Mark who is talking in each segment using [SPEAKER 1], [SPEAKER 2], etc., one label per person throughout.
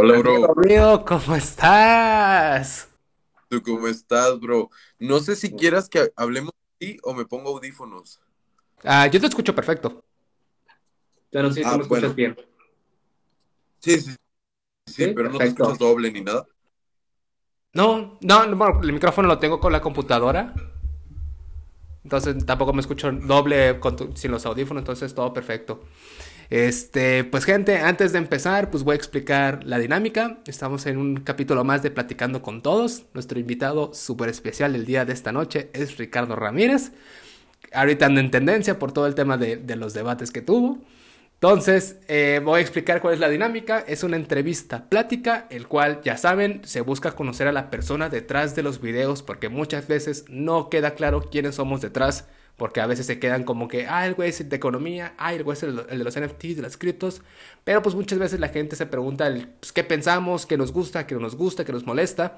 [SPEAKER 1] Hola, bro.
[SPEAKER 2] Amigo, ¿cómo estás?
[SPEAKER 1] ¿Tú cómo estás, bro? No sé si quieras que hablemos aquí o me pongo audífonos.
[SPEAKER 2] Ah, yo te escucho perfecto.
[SPEAKER 3] Pero sí, tú
[SPEAKER 1] Ah,
[SPEAKER 3] me escuchas bien.
[SPEAKER 1] Sí, sí, sí,
[SPEAKER 3] Sí,
[SPEAKER 1] pero no te escuchas doble ni nada.
[SPEAKER 2] No, no, no, bueno, el micrófono lo tengo con la computadora. Entonces tampoco me escucho doble con tu- sin los audífonos, entonces todo perfecto. Este, pues gente, antes de empezar, pues voy a explicar la dinámica. Estamos en un capítulo más de Platicando con Todos. Nuestro invitado súper especial el día de esta noche es Ricardo Ramírez. Ahorita anda en tendencia por todo el tema de, los debates que tuvo. Entonces, eh, voy a explicar cuál es la dinámica. Es una entrevista plática, el cual, ya saben, se busca conocer a la persona detrás de los videos, porque muchas veces no queda claro quiénes somos detrás, porque a veces se quedan como que, ah, el güey es de economía, ah, el güey es el, de los NFTs, de las criptos, pero pues muchas veces la gente se pregunta el, pues, qué pensamos, qué nos gusta, qué no nos gusta, qué nos molesta.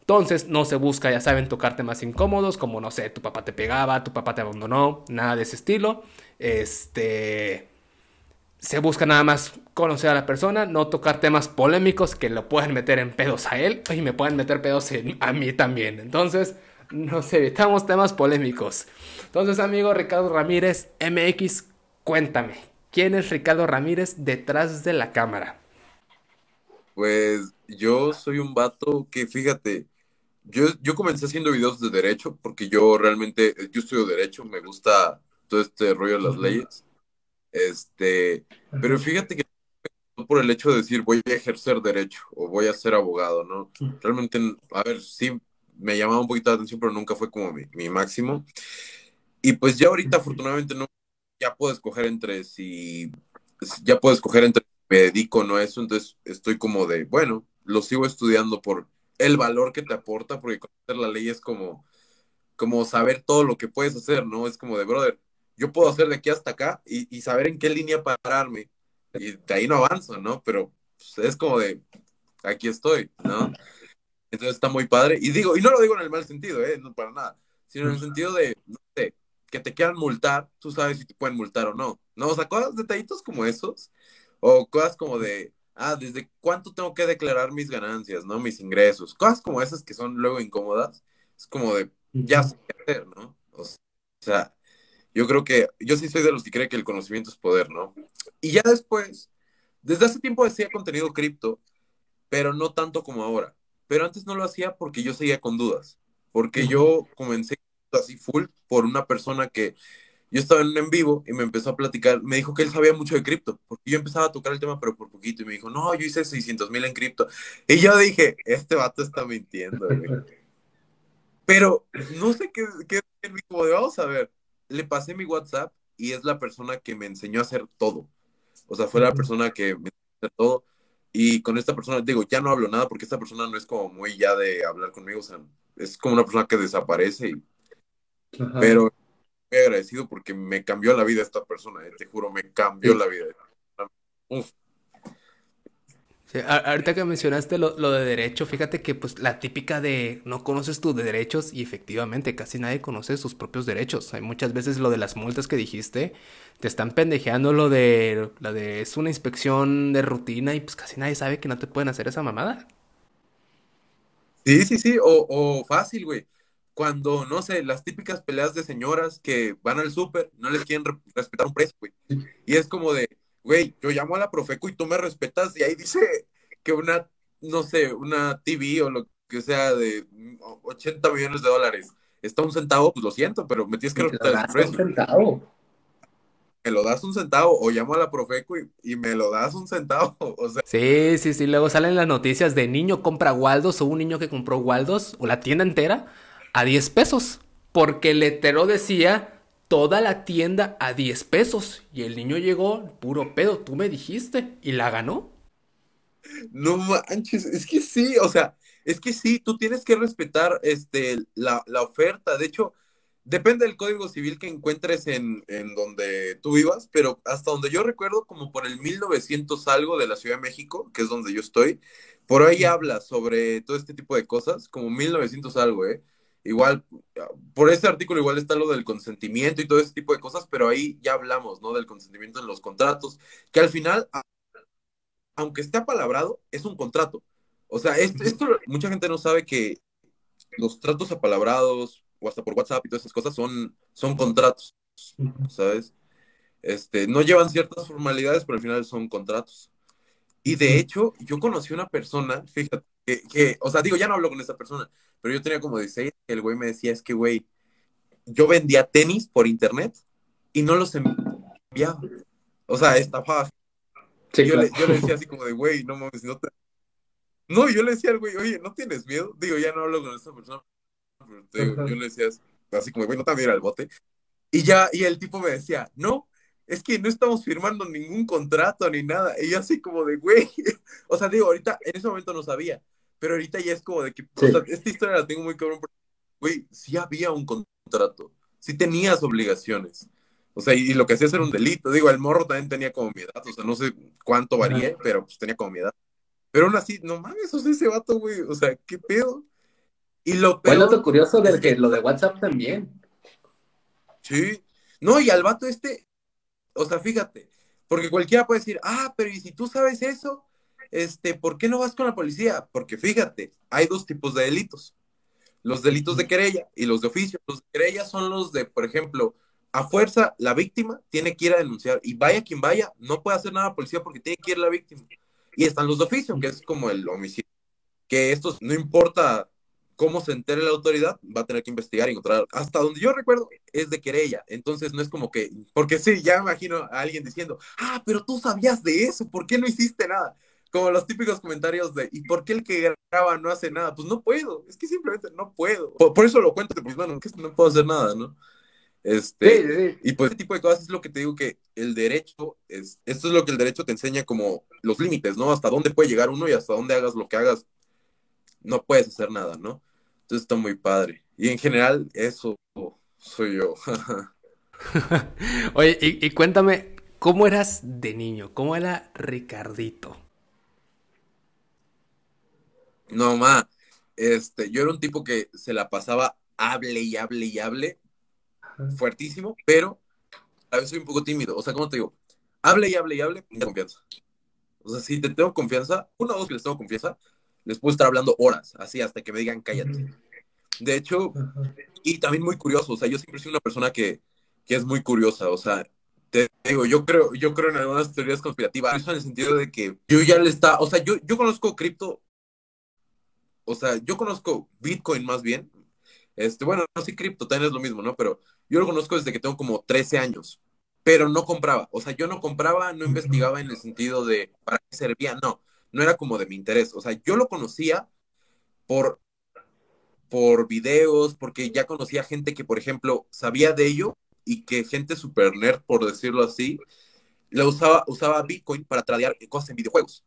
[SPEAKER 2] Entonces no se busca, ya saben, tocar temas incómodos, como no sé, tu papá te pegaba, tu papá te abandonó, nada de ese estilo. Este se busca nada más conocer a la persona, no tocar temas polémicos que lo pueden meter en pedos a él y me pueden meter pedos a mí también. Entonces, nos evitamos temas polémicos. Entonces, amigo Ricardo Ramírez, MX, cuéntame, ¿quién es Ricardo Ramírez detrás de la cámara?
[SPEAKER 1] Pues yo soy un vato que, fíjate, yo, yo comencé haciendo videos de derecho porque yo realmente, yo estudio derecho, me gusta todo este rollo de las leyes. Este, pero fíjate que no por el hecho de decir voy a ejercer derecho o voy a ser abogado, ¿no? Realmente, a ver, sí me llamaba un poquito la atención, pero nunca fue como mi, mi máximo. Y pues ya ahorita, afortunadamente, no, ya puedo escoger entre si, ya puedo escoger entre si me dedico o no a eso, entonces estoy como de, bueno, lo sigo estudiando por el valor que te aporta, porque conocer la ley es como, como saber todo lo que puedes hacer, ¿no? Es como de, brother, yo puedo hacer de aquí hasta acá y, y saber en qué línea pararme, y de ahí no avanzo, ¿no? Pero pues, es como de, aquí estoy, ¿no? Entonces está muy padre. Y digo, y no lo digo en el mal sentido, ¿eh? No para nada. Sino en el sentido de, no sé, que te quieran multar, tú sabes si te pueden multar o no. ¿No? O sea, cosas, detallitos como esos. O cosas como de, ah, ¿desde cuánto tengo que declarar mis ganancias, ¿no? Mis ingresos. Cosas como esas que son luego incómodas. Es como de, ya sé qué hacer, ¿no? O sea, yo creo que, yo sí soy de los que cree que el conocimiento es poder, ¿no? Y ya después, desde hace tiempo hacía contenido cripto, pero no tanto como ahora. Pero antes no lo hacía porque yo seguía con dudas. Porque yo comencé así full por una persona que yo estaba en un en vivo y me empezó a platicar, me dijo que él sabía mucho de cripto, porque yo empezaba a tocar el tema, pero por poquito, y me dijo, no, yo hice 600 mil en cripto. Y yo dije, este vato está mintiendo, güey. Pero no sé qué, qué dijo, de, vamos a ver, le pasé mi WhatsApp y es la persona que me enseñó a hacer todo. O sea, fue la persona que me enseñó a hacer todo. Y con esta persona, digo, ya no hablo nada porque esta persona no es como muy ya de hablar conmigo, o sea, es como una persona que desaparece, y-
[SPEAKER 3] Ajá.
[SPEAKER 1] pero muy agradecido porque me cambió la vida esta persona, eh, te juro, me cambió
[SPEAKER 3] Sí.
[SPEAKER 1] la vida. Uf,
[SPEAKER 2] Sí, ahorita que mencionaste lo, lo de derecho, fíjate que pues la típica de no conoces tus derechos y efectivamente casi nadie conoce sus propios derechos. Hay muchas veces lo de las multas que dijiste, te están pendejeando lo de, lo de es una inspección de rutina y pues casi nadie sabe que no te pueden hacer esa mamada.
[SPEAKER 1] Sí, sí, sí, o, o fácil, güey. Cuando, no sé, las típicas peleas de señoras que van al súper, no les quieren re- respetar un precio, güey. Y es como de, güey, yo llamo a la Profeco y tú me respetas y ahí dice que una, no sé, una TV o lo que sea de 80 millones de dólares está un centavo, pues lo siento, pero me tienes que respetar el
[SPEAKER 3] un
[SPEAKER 1] precio.
[SPEAKER 3] centavo.
[SPEAKER 1] Me lo das un centavo o llamo a la Profeco y, y me lo das un centavo. O sea,
[SPEAKER 2] Sí, sí, sí, luego salen las noticias de niño compra Waldos o un niño que compró Waldos o la tienda entera a 10 pesos, porque el letrero decía toda la tienda a 10 pesos y el niño llegó puro pedo, tú me dijiste y la ganó.
[SPEAKER 1] No manches, es que sí, o sea, es que sí, tú tienes que respetar este, la, la oferta. De hecho, depende del código civil que encuentres en, en donde tú vivas, pero hasta donde yo recuerdo, como por el 1900 algo de la Ciudad de México, que es donde yo estoy, por ahí habla sobre todo este tipo de cosas, como 1900 algo, ¿eh? Igual, por ese artículo igual está lo del consentimiento y todo ese tipo de cosas, pero ahí ya hablamos, ¿no? Del consentimiento en los contratos, que al final aunque esté apalabrado, es un contrato. O sea, esto, esto mucha gente no sabe que los tratos apalabrados o hasta por WhatsApp y todas esas cosas son, son contratos, ¿sabes? Este, no llevan ciertas formalidades, pero al final son contratos. Y de hecho, yo conocí una persona, fíjate, que, que, o sea, digo, ya no hablo con esa persona, pero yo tenía como 16, el güey me decía, es que, güey, yo vendía tenis por internet y no los enviaba. O sea, estafaba.
[SPEAKER 3] Sí,
[SPEAKER 1] yo,
[SPEAKER 3] claro.
[SPEAKER 1] le, yo le decía así como de, güey, no mames, no te... No, yo le decía al güey, oye, ¿no tienes miedo? Digo, ya no hablo con esa persona, pero te digo, yo le decía así como, güey, no te vas a ir al bote. Y ya, y el tipo me decía, no, es que no estamos firmando ningún contrato ni nada. Y yo así como de, güey, o sea, digo, ahorita, en ese momento no sabía, pero ahorita ya es como de que,
[SPEAKER 3] Sí.
[SPEAKER 1] o sea, esta historia la tengo muy cabrón, porque, güey, sí había un contrato, sí tenías obligaciones. O sea, y, y lo que hacías era un delito. Digo, el morro también tenía como mi edad, o sea, no sé cuánto varía, pero pues tenía como mi edad. Pero aún así, no mames, o sea, ese vato, güey, o sea, ¿qué pedo? Y lo
[SPEAKER 3] Fue
[SPEAKER 1] peor,
[SPEAKER 3] dato curioso
[SPEAKER 1] es
[SPEAKER 3] del que lo de WhatsApp también.
[SPEAKER 1] sí, no, y al vato este, o sea, fíjate, porque cualquiera puede decir, ah, pero ¿y si tú sabes eso? Este, ¿por qué no vas con la policía? Porque fíjate, hay dos tipos de delitos. Los delitos de querella y los de oficio. Los de querella son los de, por ejemplo, a fuerza la víctima tiene que ir a denunciar y vaya quien vaya, no puede hacer nada la policía porque tiene que ir la víctima. Y están los de oficio, que es como el homicidio, que estos no importa cómo se entere la autoridad, va a tener que investigar y encontrar. Hasta donde yo recuerdo es de querella, entonces no es como que, porque sí, ya me imagino a alguien diciendo, ah, pero tú sabías de eso, ¿por qué no hiciste nada? Como los típicos comentarios de, ¿y por qué el que graba no hace nada? Pues no puedo, es que simplemente no puedo. Por, por eso lo cuento de pues, mano, que no puedo hacer nada, ¿no? Este,
[SPEAKER 3] Sí, sí, sí.
[SPEAKER 1] y pues ese tipo de cosas es lo que te digo que el derecho, es, esto es lo que el derecho te enseña como los límites, ¿no? Hasta dónde puede llegar uno y hasta dónde hagas lo que hagas, no puedes hacer nada, ¿no? Entonces está muy padre. Y en general, eso soy yo.
[SPEAKER 2] Oye, y, y cuéntame, ¿cómo eras de niño? ¿Cómo era Ricardito?
[SPEAKER 1] No, ma, este, yo era un tipo que se la pasaba hable y hable y hable,
[SPEAKER 3] Ajá.
[SPEAKER 1] fuertísimo, pero a veces soy un poco tímido. O sea, ¿cómo te digo? Hable y hable y hable, me confianza. O sea, si te tengo confianza, una o dos que les tengo confianza, les puedo estar hablando horas, así hasta que me digan cállate. De hecho,
[SPEAKER 3] Ajá.
[SPEAKER 1] y también muy curioso, o sea, yo siempre soy una persona que, que es muy curiosa, o sea, te digo, yo creo, yo creo en algunas teorías conspirativas, eso en el sentido de que yo ya le está, o sea, yo, yo conozco cripto, o sea, yo conozco Bitcoin más bien, este, bueno, no sé, cripto también es lo mismo, ¿no? Pero yo lo conozco desde que tengo como 13 años, pero no compraba, o sea, yo no compraba, no investigaba en el sentido de para qué servía, no, no era como de mi interés, o sea, yo lo conocía por por videos, porque ya conocía gente que, por ejemplo, sabía de ello y que gente super nerd, por decirlo así, la usaba, usaba Bitcoin para tradear cosas en videojuegos,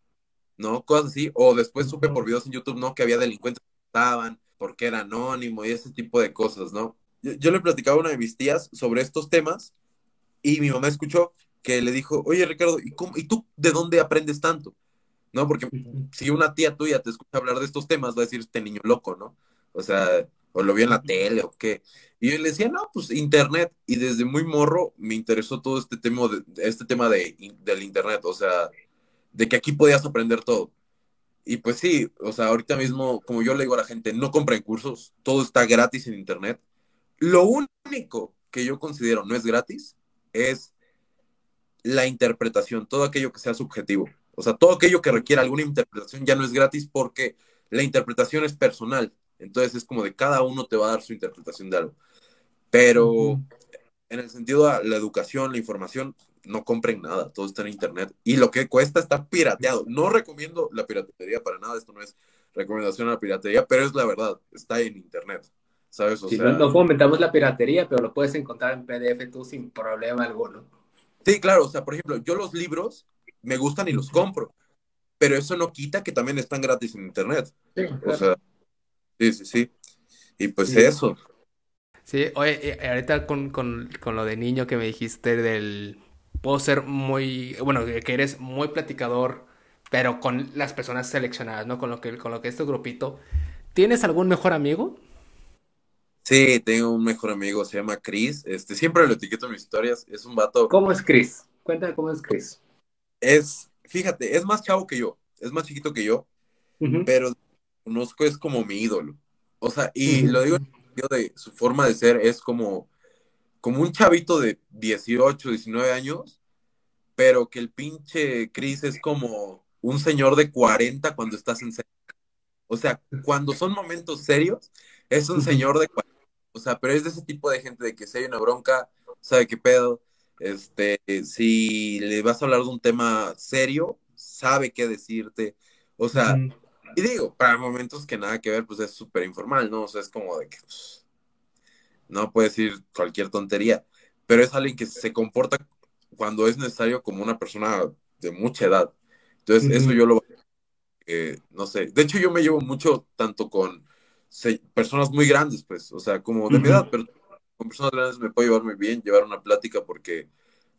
[SPEAKER 1] ¿no? Cosas así. O después supe por videos en YouTube, ¿no? Que había delincuentes que estaban, porque era anónimo y ese tipo de cosas, ¿no? Yo, yo le platicaba a una de mis tías sobre estos temas y mi mamá escuchó que le dijo, oye Ricardo, ¿y, cómo, ¿y tú de dónde aprendes tanto? ¿No? Porque si una tía tuya te escucha hablar de estos temas, va a decir, este niño loco, ¿no? O sea, o lo vio en la tele o qué. Y yo le decía, no, pues internet. Y desde muy morro me interesó todo este tema, de, este tema de, del internet, o sea, de que aquí podías aprender todo. Y pues sí, o sea, ahorita mismo, como yo le digo a la gente, no compren cursos, todo está gratis en internet. Lo único que yo considero no es gratis es la interpretación, todo aquello que sea subjetivo. O sea, todo aquello que requiera alguna interpretación ya no es gratis porque la interpretación es personal. Entonces es como de cada uno te va a dar su interpretación de algo. Pero en el sentido de la educación, la información, no compren nada, todo está en internet. Y lo que cuesta está pirateado. No recomiendo la piratería para nada, esto no es recomendación a la piratería, pero es la verdad, está en internet. ¿Sabes? O
[SPEAKER 3] Sí,
[SPEAKER 1] sea,
[SPEAKER 3] no, no fomentamos la piratería, pero lo puedes encontrar en PDF tú sin problema alguno.
[SPEAKER 1] sí, claro, o sea, por ejemplo, yo los libros me gustan y los compro, pero eso no quita que también están gratis en internet.
[SPEAKER 3] Sí,
[SPEAKER 1] O sea, sí, sí, sí. Y pues
[SPEAKER 3] Sí.
[SPEAKER 1] eso.
[SPEAKER 2] Sí, oye, ahorita con, con, con lo de niño que me dijiste del... Puedo ser muy... Bueno, que eres muy platicador, pero con las personas seleccionadas, ¿no? Con lo que, con lo que es tu grupito. ¿Tienes algún mejor amigo?
[SPEAKER 1] Sí, tengo un mejor amigo, se llama Chris. Este, siempre lo etiqueto en mis historias. Es un vato.
[SPEAKER 3] ¿Cómo es Chris? Cuéntame cómo es Chris.
[SPEAKER 1] Es, fíjate, es más chavo que yo, es más chiquito que yo, pero conozco es como mi ídolo. O sea, y lo digo en el sentido de su forma de ser es como, como un chavito de 18, 19 años, pero que el pinche Chris es como un señor de 40 cuando estás en serio. O sea, cuando son momentos serios, es un señor de 40. O sea, pero es de ese tipo de gente de que si hay una bronca, sabe qué pedo. Este, si le vas a hablar de un tema serio, sabe qué decirte. O sea,
[SPEAKER 3] Ujú.
[SPEAKER 1] y digo, para momentos que nada que ver, pues es súper informal, ¿no? O sea, es como de que pues, no puedes decir cualquier tontería, pero es alguien que se comporta cuando es necesario como una persona de mucha edad. Entonces, eso yo lo, eh, no sé, de hecho yo me llevo mucho tanto con se- personas muy grandes, pues, o sea, como de mi edad, pero con personas grandes me puedo llevar muy bien, llevar una plática, porque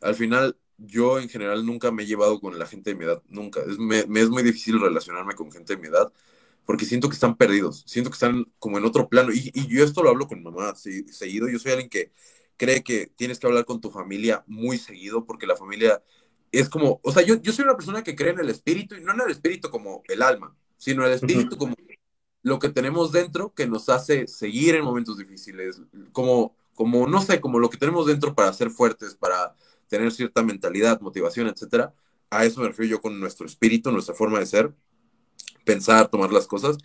[SPEAKER 1] al final yo en general nunca me he llevado con la gente de mi edad, nunca. Es, me, me es muy difícil relacionarme con gente de mi edad, porque siento que están perdidos, siento que están como en otro plano. Y, y yo esto lo hablo con mamá sí, seguido, yo soy alguien que cree que tienes que hablar con tu familia muy seguido, porque la familia es como, o sea, yo, yo soy una persona que cree en el espíritu, y no en el espíritu como el alma, sino el espíritu como lo que tenemos dentro que nos hace seguir en momentos difíciles, como, como, no sé, como lo que tenemos dentro para ser fuertes, para tener cierta mentalidad, motivación, etcétera. A eso me refiero yo con nuestro espíritu, nuestra forma de ser, pensar, tomar las cosas.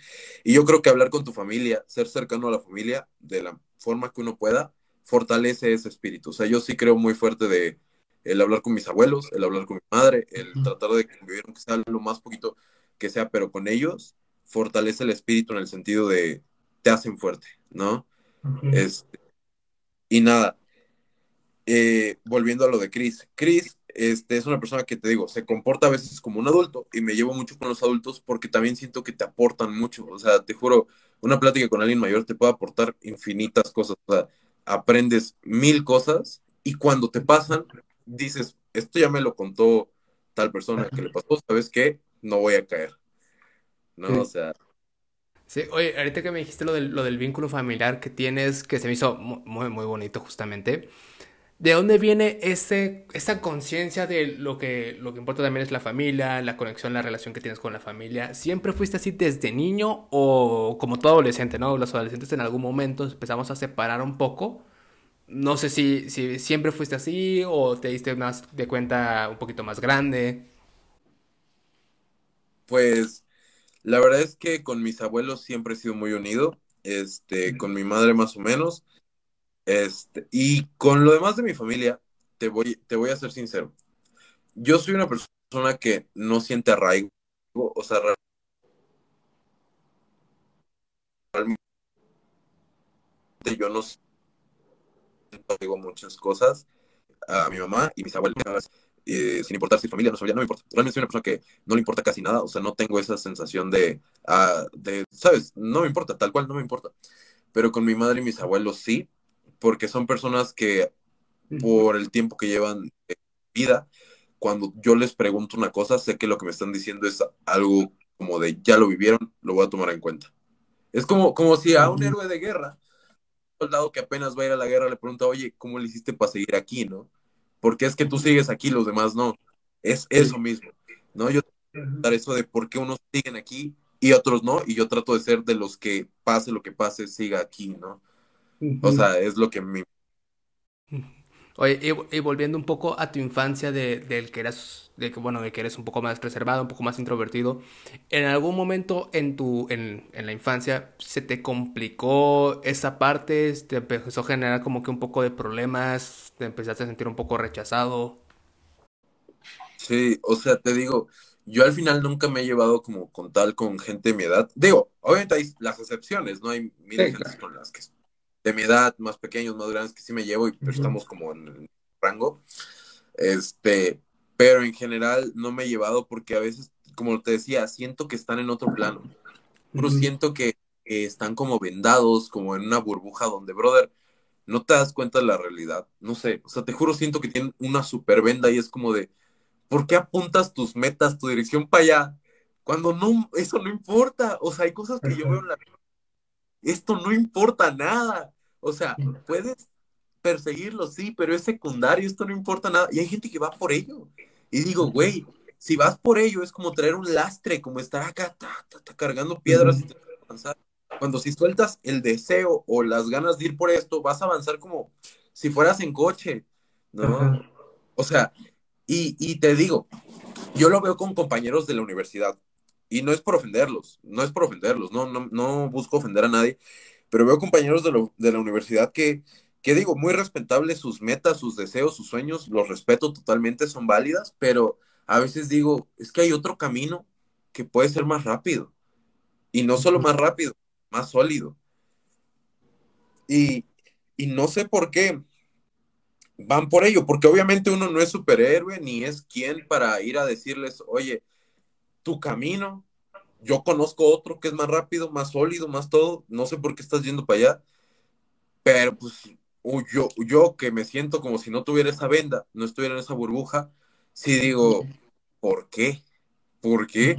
[SPEAKER 1] Y yo creo que hablar con tu familia, ser cercano a la familia de la forma que uno pueda, fortalece ese espíritu. O sea, yo sí creo muy fuerte de el hablar con mis abuelos, el hablar con mi madre, el tratar de convivir, aunque sea lo más poquito que sea, pero con ellos fortalece el espíritu en el sentido de te hacen fuerte, ¿no?
[SPEAKER 3] Ujú.
[SPEAKER 1] Este, y nada, eh, volviendo a lo de Chris. Chris este, es una persona que te digo, se comporta a veces como un adulto y me llevo mucho con los adultos porque también siento que te aportan mucho. O sea, te juro, una plática con alguien mayor te puede aportar infinitas cosas. O sea, aprendes mil cosas y cuando te pasan, dices, esto ya me lo contó tal persona que le pasó, ¿sabes qué? No voy a caer. ¿No?
[SPEAKER 3] Sí.
[SPEAKER 1] O sea,
[SPEAKER 2] Sí, oye, ahorita que me dijiste lo del, lo del vínculo familiar que tienes, que se me hizo mu- muy, muy bonito justamente. ¿De dónde viene ese, esa conciencia de lo que, lo que importa también es la familia, la conexión, la relación que tienes con la familia? ¿Siempre fuiste así desde niño o como todo adolescente, ¿no? Los adolescentes en algún momento empezamos a separar un poco. No sé si, si siempre fuiste así o te diste más de cuenta un poquito más grande.
[SPEAKER 1] pues la verdad es que con mis abuelos siempre he sido muy unido, este, con mi madre más o menos, este, y con lo demás de mi familia, te voy, te voy a ser sincero. Yo soy una persona que no siente arraigo, o sea, realmente yo no a muchas cosas, a mi mamá y mis abuelos, eh, sin importar si familia no familia, no me importa. Realmente soy una persona que no le importa casi nada, o sea, no tengo esa sensación de, ah, de, ¿sabes? No me importa, tal cual no me importa. Pero con mi madre y mis abuelos sí, porque son personas que por el tiempo que llevan de vida, cuando yo les pregunto una cosa, sé que lo que me están diciendo es algo como de ya lo vivieron, lo voy a tomar en cuenta. Es como, como si a un héroe de guerra, un soldado que apenas va a ir a la guerra, le pregunta, oye, ¿cómo le hiciste para seguir aquí, no? Porque es que tú sigues aquí, los demás no. Es eso mismo, ¿no? Yo dar eso de por qué unos siguen aquí y otros no, y yo trato de ser de los que pase lo que pase, siga aquí, ¿no? O sea, es lo que mi...
[SPEAKER 2] Oye, y, y volviendo un poco a tu infancia de, del que eras, de que, bueno, de que eres un poco más reservado, un poco más introvertido, ¿en algún momento en tu, en, en la infancia se te complicó esa parte? ¿Te empezó a generar como que un poco de problemas? ¿Te empezaste a sentir un poco rechazado?
[SPEAKER 1] Sí, o sea, te digo, yo al final nunca me he llevado como con tal con gente de mi edad. Digo, obviamente hay las excepciones, ¿no? Hay miles
[SPEAKER 3] Sí, claro.
[SPEAKER 1] con las que de mi edad, más pequeños, más grandes, que sí me llevo, y, pero estamos como en el rango. Este, pero en general no me he llevado porque a veces, como te decía, siento que están en otro plano. Pero siento que eh, están como vendados, como en una burbuja donde, brother, no te das cuenta de la realidad. No sé, o sea, te juro, siento que tienen una super venda y es como de, ¿por qué apuntas tus metas, tu dirección para allá? Cuando no, eso no importa. O sea, hay cosas que yo veo en la esto no importa nada. O sea, puedes perseguirlo, sí, pero es secundario, esto no importa nada. Y hay gente que va por ello. Y digo, güey, si vas por ello es como traer un lastre, como estar acá cargando piedras y avanzar. Cuando si sueltas el deseo o las ganas de ir por esto, vas a avanzar como si fueras en coche, ¿no? O sea, y, y te digo, yo lo veo con compañeros de la universidad y no es por ofenderlos, no es por ofenderlos, no, no, no busco ofender a nadie, pero veo compañeros de, lo, de la universidad que, que digo, muy respetables sus metas, sus deseos, sus sueños, los respeto totalmente, son válidas, pero a veces digo, es que hay otro camino que puede ser más rápido. Y no solo más rápido, más sólido. Y, y no sé por qué van por ello, porque obviamente uno no es superhéroe ni es quien para ir a decirles, oye, tu camino, yo conozco otro que es más rápido, más sólido, más todo, no sé por qué estás yendo para allá, pero pues yo, yo que me siento como si no tuviera esa venda, no estuviera en esa burbuja, sí digo, ¿por qué? ¿Por qué?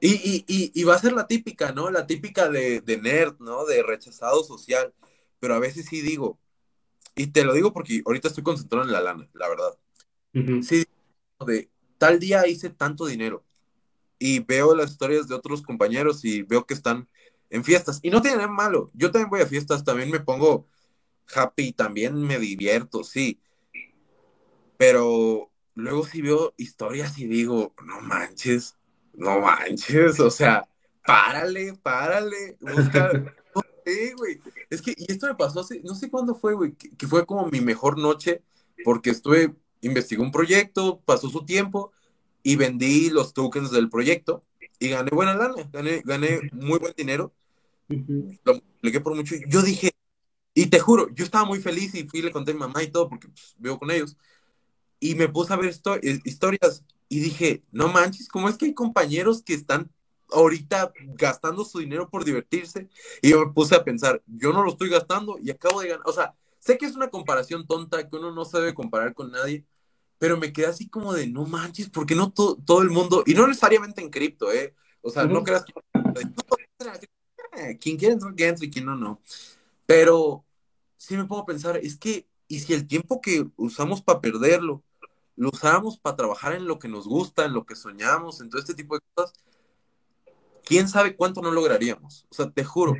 [SPEAKER 1] Y, y, va a ser la típica, ¿no? La típica de, de, nerd, ¿no? De rechazado social. Pero a veces sí digo, y te lo digo porque ahorita estoy concentrado en la lana, la verdad. Sí, de tal día hice tanto dinero. Y veo las historias de otros compañeros y veo que están en fiestas. Y no tiene nada malo. Yo también voy a fiestas, también me pongo happy, también me divierto, sí. Pero luego sí veo historias y digo, no manches, no manches, o sea, párale, párale, busca. no güey. Es que, y esto me pasó hace, no sé cuándo fue, güey, que, fue como mi mejor noche, porque estuve, investigué un proyecto, pasó su tiempo y vendí los tokens del proyecto y gané buena lana, gané, gané muy buen dinero. Lo multipliqué por mucho. Yo dije, y te juro, yo estaba muy feliz y fui y le conté a mi mamá y todo, porque pues, vivo con ellos. Y me puse a ver eh, historias y dije, no manches, ¿cómo es que hay compañeros que están ahorita gastando su dinero por divertirse? Y yo me puse a pensar, yo no lo estoy gastando y acabo de ganar. O sea, sé que es una comparación tonta, que uno no se debe comparar con nadie, pero me quedé así como de, no manches, porque no todo el mundo, y no necesariamente en cripto, ¿eh? O sea, no creas que... Quien quiere entrar, que entre, y quien no, no. Pero sí me puedo pensar, es que, ¿y si el tiempo que usamos para perderlo, lo usamos para trabajar en lo que nos gusta, en lo que soñamos, en todo este tipo de cosas? ¿Quién sabe cuánto no lograríamos? O sea, te juro.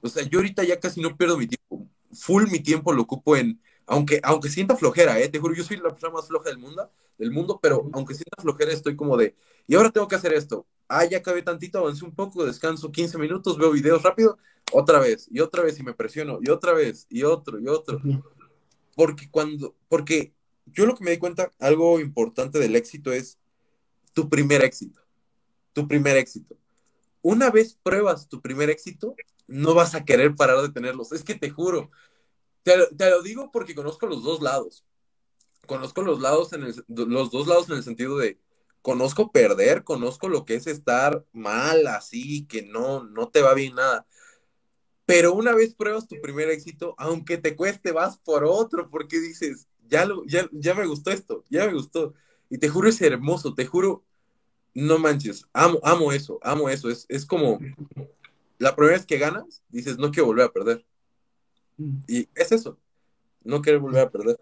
[SPEAKER 1] O sea, yo ahorita ya casi no pierdo mi tiempo. Full mi tiempo lo ocupo en, aunque, aunque sienta flojera, ¿eh? te juro, yo soy la persona más floja del mundo, del mundo, pero aunque sienta flojera, estoy como de, y ahora tengo que hacer esto. Ah, ya acabé tantito, avancé un poco, descanso 15 minutos, veo videos rápido, otra vez, y otra vez, y me presiono, y otra vez, y otro, y otro. Porque cuando, porque yo lo que me di cuenta, algo importante del éxito es tu primer éxito. Tu primer éxito. Una vez pruebas tu primer éxito, no vas a querer parar de tenerlos. Es que te juro, te, lo digo porque conozco los dos lados. Conozco los, lados en los dos lados en el sentido de, conozco perder, conozco lo que es estar mal, así, que no, no te va bien nada. Pero una vez pruebas tu primer éxito, aunque te cueste, vas por otro, porque dices, ya, lo, ya, ya me gustó esto, ya me gustó. Y te juro, es hermoso, te juro, no manches, amo, amo eso, amo eso. Es, es como la primera vez que ganas, dices, no quiero volver a perder. Y es eso, no quiero volver a perder.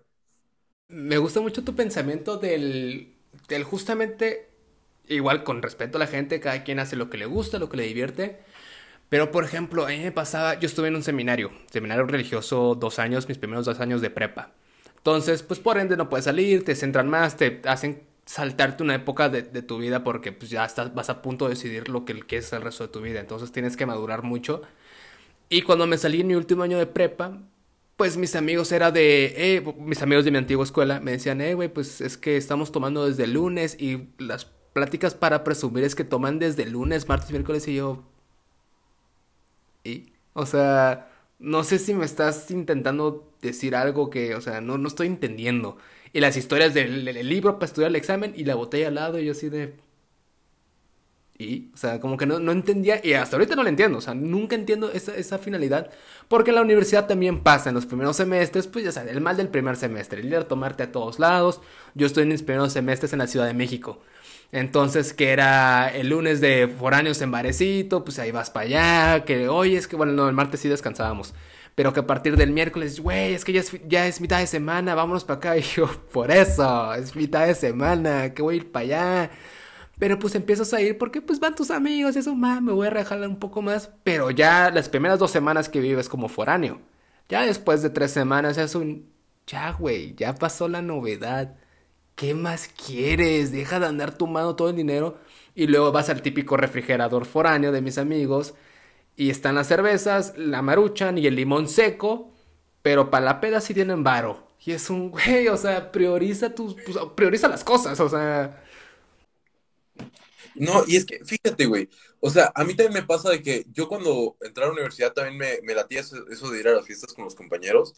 [SPEAKER 2] Me gusta mucho tu pensamiento del, del justamente, igual con respeto a la gente, cada quien hace lo que le gusta, lo que le divierte. Pero, por ejemplo, a mí me pasaba, yo estuve en un seminario, seminario religioso, dos años, mis primeros dos años de prepa. Entonces, pues por ende no puedes salir, te centran más, te hacen saltarte una época de, tu vida porque pues ya estás, vas a punto de decidir lo que, es el resto de tu vida. Entonces tienes que madurar mucho. Y cuando me salí en mi último año de prepa, pues mis amigos era de, eh, mis amigos de mi antigua escuela me decían, eh, güey, pues es que estamos tomando desde lunes y las pláticas para presumir es que toman desde lunes, martes, miércoles y yo... ¿Y? O sea, no sé si me estás intentando decir algo que, o sea, no, no estoy entendiendo. Y las historias del, libro para estudiar el examen y la botella al lado y yo así de... Y, o sea, como que no, no entendía, y hasta ahorita no lo entiendo, o sea, nunca entiendo esa, esa, finalidad, porque la universidad también pasa, en los primeros semestres, pues ya sabes, el mal del primer semestre, el ir a tomarte a todos lados, yo estoy en mis primeros semestres en la Ciudad de México, entonces, que era el lunes de foráneos en barecito, pues ahí vas para allá, que hoy es que, bueno, no, el martes sí descansábamos, pero que a partir del miércoles, güey, es que ya es, ya es mitad de semana, vámonos para acá. Y yo, por eso, es mitad de semana, que voy a ir para allá. Pero pues empiezas a ir porque pues van tus amigos, eso, más, me voy a rejalar un poco más. Pero ya las primeras dos semanas que vives como foráneo. Ya después de tres semanas es un... Ya, güey, ya pasó la novedad. ¿Qué más quieres? Deja de andar tomando todo el dinero. Y luego vas al típico refrigerador foráneo de mis amigos. Y están las cervezas, la maruchan y el limón seco. Pero para la peda sí tienen varo. Y es un güey, o sea, prioriza tus. Pues, prioriza las cosas, o sea.
[SPEAKER 1] No, y es que, fíjate, güey, o sea, a mí también me pasa de que yo cuando entré a la universidad también me, me latía eso, de ir a las fiestas con los compañeros,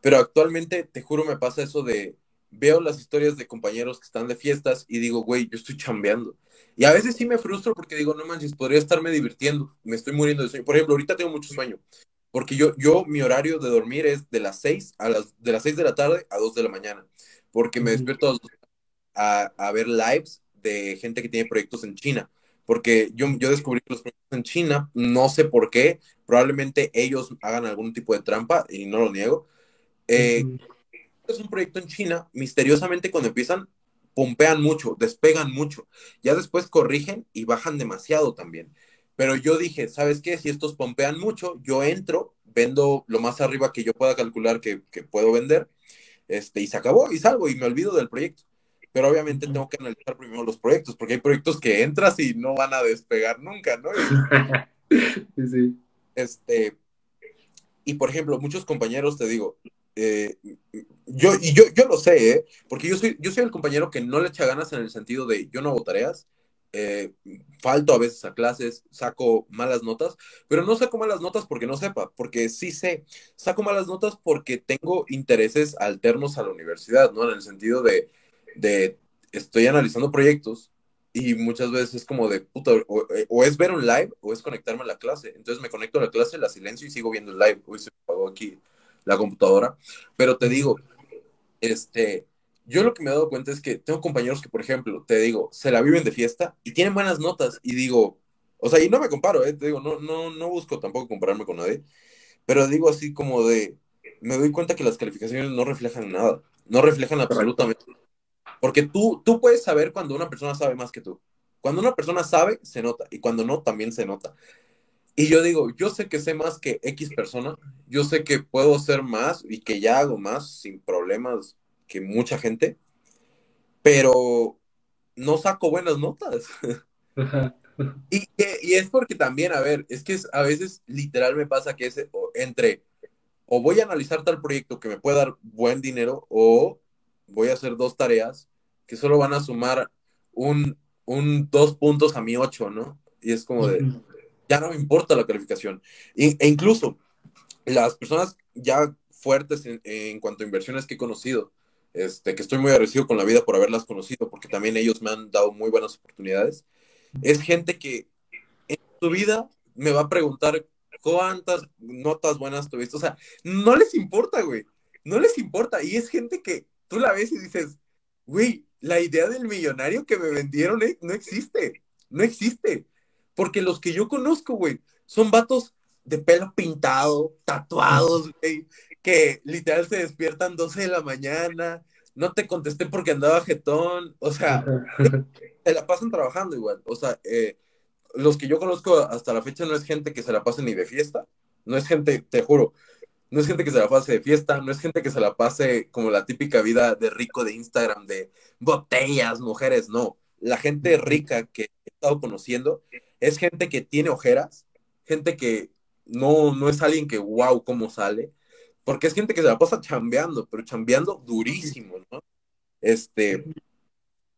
[SPEAKER 1] pero actualmente, te juro, me pasa eso de, veo las historias de compañeros que están de fiestas y digo, güey, yo estoy chambeando. Y a veces sí me frustro porque digo, no manches, podría estarme divirtiendo, me estoy muriendo de sueño. Por ejemplo, ahorita tengo mucho sueño, porque yo, yo mi horario de dormir es de las 6 a las, de las 6 de la tarde a 2 de la mañana, porque me despierto a, a ver lives de gente que tiene proyectos en China, porque yo, yo descubrí los proyectos en China, no sé por qué, probablemente ellos hagan algún tipo de trampa y no lo niego. Eh, es un proyecto en China, misteriosamente cuando empiezan, pompean mucho, despegan mucho, ya después corrigen y bajan demasiado también. Pero yo dije, ¿sabes qué? Si estos pompean mucho, yo entro, vendo lo más arriba que yo pueda calcular que, que puedo vender, este, y se acabó, y salgo, y me olvido del proyecto pero obviamente tengo que analizar primero los proyectos, porque hay proyectos que entras y no van a despegar nunca, ¿no?
[SPEAKER 3] sí, sí.
[SPEAKER 1] Este, y por ejemplo, muchos compañeros, te digo, eh, yo, y yo, yo lo sé, ¿eh? porque yo soy, yo soy el compañero que no le echa ganas en el sentido de yo no hago tareas, eh, falto a veces a clases, saco malas notas, pero no saco malas notas porque no sepa, porque sí sé, saco malas notas porque tengo intereses alternos a la universidad, ¿no? En el sentido de, de estoy analizando proyectos y muchas veces es como de puta, o, es ver un live o es conectarme a la clase. Entonces me conecto a la clase, la silencio y sigo viendo el live. Hoy se apagó aquí la computadora. Pero te digo, este, yo lo que me he dado cuenta es que tengo compañeros que, por ejemplo, te digo, se la viven de fiesta y tienen buenas notas y digo, o sea, y no me comparo, ¿eh? te digo, no, no, no busco tampoco compararme con nadie, pero digo así como de, me doy cuenta que las calificaciones no reflejan nada, no reflejan absolutamente porque tú, tú puedes saber cuando una persona sabe más que tú. Cuando una persona sabe, se nota. Y cuando no, también se nota. Y yo digo, yo sé que sé más que X persona. Yo sé que puedo ser más y que ya hago más sin problemas que mucha gente. Pero no saco buenas notas. y, y, es porque también, a ver, es que a veces literal me pasa que es entre o voy a analizar tal proyecto que me puede dar buen dinero o voy a hacer dos tareas que solo van a sumar un, un dos puntos a mi ocho, ¿no? Y es como de, ya no me importa la calificación. E, incluso las personas ya fuertes en, cuanto a inversiones que he conocido, este, que estoy muy agradecido con la vida por haberlas conocido, porque también ellos me han dado muy buenas oportunidades, es gente que en su vida me va a preguntar cuántas notas buenas tuviste. O sea, no les importa, güey. No les importa. Y es gente que tú la ves y dices, güey, la idea del millonario que me vendieron eh, no existe, no existe. Porque los que yo conozco, güey, son vatos de pelo pintado, tatuados, güey, que literal se despiertan 12 de la mañana, no te contesté porque andaba jetón, o sea, se la pasan trabajando igual. O sea, eh, los que yo conozco hasta la fecha no es gente que se la pase ni de fiesta, no es gente, te juro, no es gente que se la pase de fiesta, no es gente que se la pase como la típica vida de rico de Instagram, de botellas, mujeres, no. La gente rica que he estado conociendo es gente que tiene ojeras, gente que no, no es alguien que, wow, cómo sale, porque es gente que se la pasa chambeando, pero chambeando durísimo, ¿no? Este,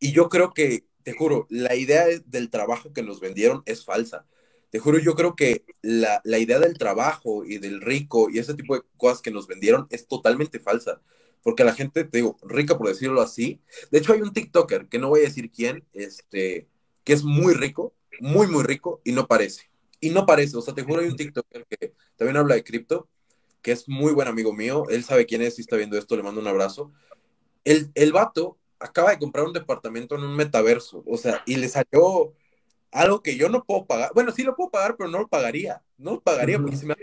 [SPEAKER 1] y yo creo que, te juro, la idea del trabajo que nos vendieron es falsa te juro, yo creo que la, idea del trabajo y del rico y ese tipo de cosas que nos vendieron es totalmente falsa. Porque la gente, te digo, rica por decirlo así. De hecho, hay un TikToker, que no voy a decir quién, este, que es muy rico, muy, muy rico, y no parece. Y no parece, o sea, te juro, hay un TikToker que también habla de cripto, que es muy buen amigo mío. Él sabe quién es, si está viendo esto, le mando un abrazo. El, el vato acaba de comprar un departamento en un metaverso, o sea, y le salió algo que yo no puedo pagar. Bueno, sí lo puedo pagar, pero no lo pagaría. No lo pagaría porque se me ha...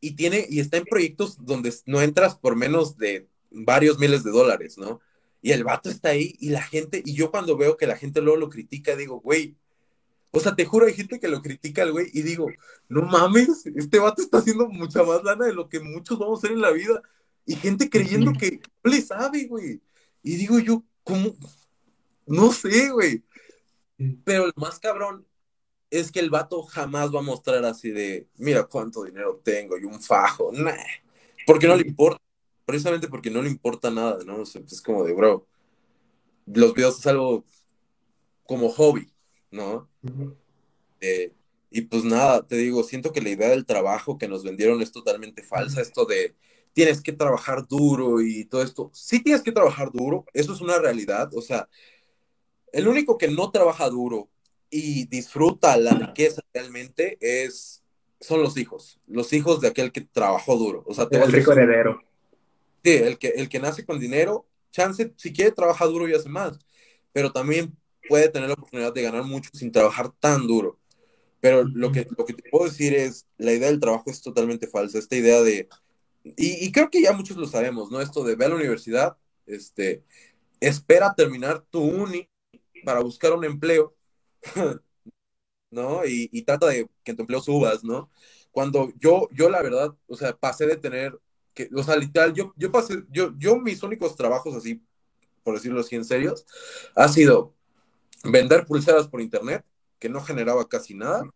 [SPEAKER 1] y tiene, y está en proyectos donde no entras por menos de varios miles de dólares, ¿no? Y el vato está ahí y la gente, y yo cuando veo que la gente luego lo critica, digo, güey, o sea, te juro, hay gente que lo critica al güey y digo, no mames, este vato está haciendo mucha más lana de lo que muchos vamos a hacer en la vida. Y gente creyendo que no le sabe, güey. Y digo yo, ¿cómo? No sé, güey. Pero el más cabrón es que el vato jamás va a mostrar así de, mira cuánto dinero tengo y un fajo. Nah. Porque no le importa. Precisamente porque no le importa nada, ¿no? es como de, bro, los videos es algo como hobby, ¿no? Eh, y pues nada, te digo, siento que la idea del trabajo que nos vendieron es totalmente falsa. Esto de tienes que trabajar duro y todo esto. Sí tienes que trabajar duro, eso es una realidad. O sea, el único que no trabaja duro y disfruta la riqueza realmente es, son los hijos. Los hijos de aquel que trabajó duro. O sea,
[SPEAKER 3] el rico heredero.
[SPEAKER 1] Sí, el que, el que nace con dinero, chance, si quiere trabaja duro y hace más. Pero también puede tener la oportunidad de ganar mucho sin trabajar tan duro. Pero lo que, lo que te puedo decir es, la idea del trabajo es totalmente falsa. Esta idea de, y, creo que ya muchos lo sabemos, ¿no? Esto de ve a la universidad, este, espera terminar tu uni para buscar un empleo, ¿no? Y, y, trata de que tu empleo subas, ¿no? Cuando yo, yo la verdad, o sea, pasé de tener, que, o sea, literal, yo, yo pasé, yo, yo mis únicos trabajos así, por decirlo así en serios, ha sido vender pulseras por internet, que no generaba casi nada,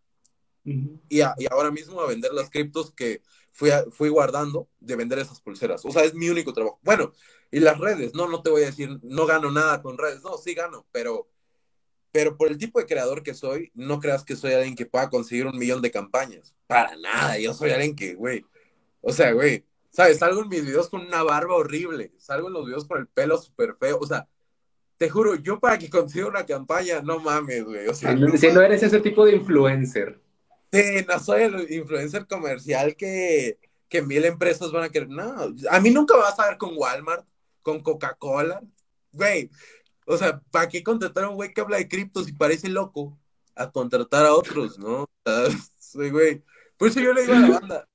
[SPEAKER 1] y, y, ahora mismo a vender las criptos que fui, fui guardando de vender esas pulseras. O sea, es mi único trabajo. Bueno, y las redes, no, no te voy a decir, no gano nada con redes, no, sí gano, pero, pero por el tipo de creador que soy, no creas que soy alguien que pueda conseguir un millón de campañas. Para nada, yo soy alguien que, güey, o sea, güey, ¿sabes? Salgo en mis videos con una barba horrible, salgo en los videos con el pelo súper feo, o sea, te juro, yo para que consiga una campaña, no mames, güey. O sea,
[SPEAKER 3] si no eres ese tipo de influencer.
[SPEAKER 1] Sí, no soy el influencer comercial que, que mil empresas van a querer. No, a mí nunca vas a ver con Walmart, con Coca-Cola. Güey, o sea, ¿para qué contratar a un güey que habla de criptos y parece loco a contratar a otros, no? Soy güey. Por eso yo le digo a la banda.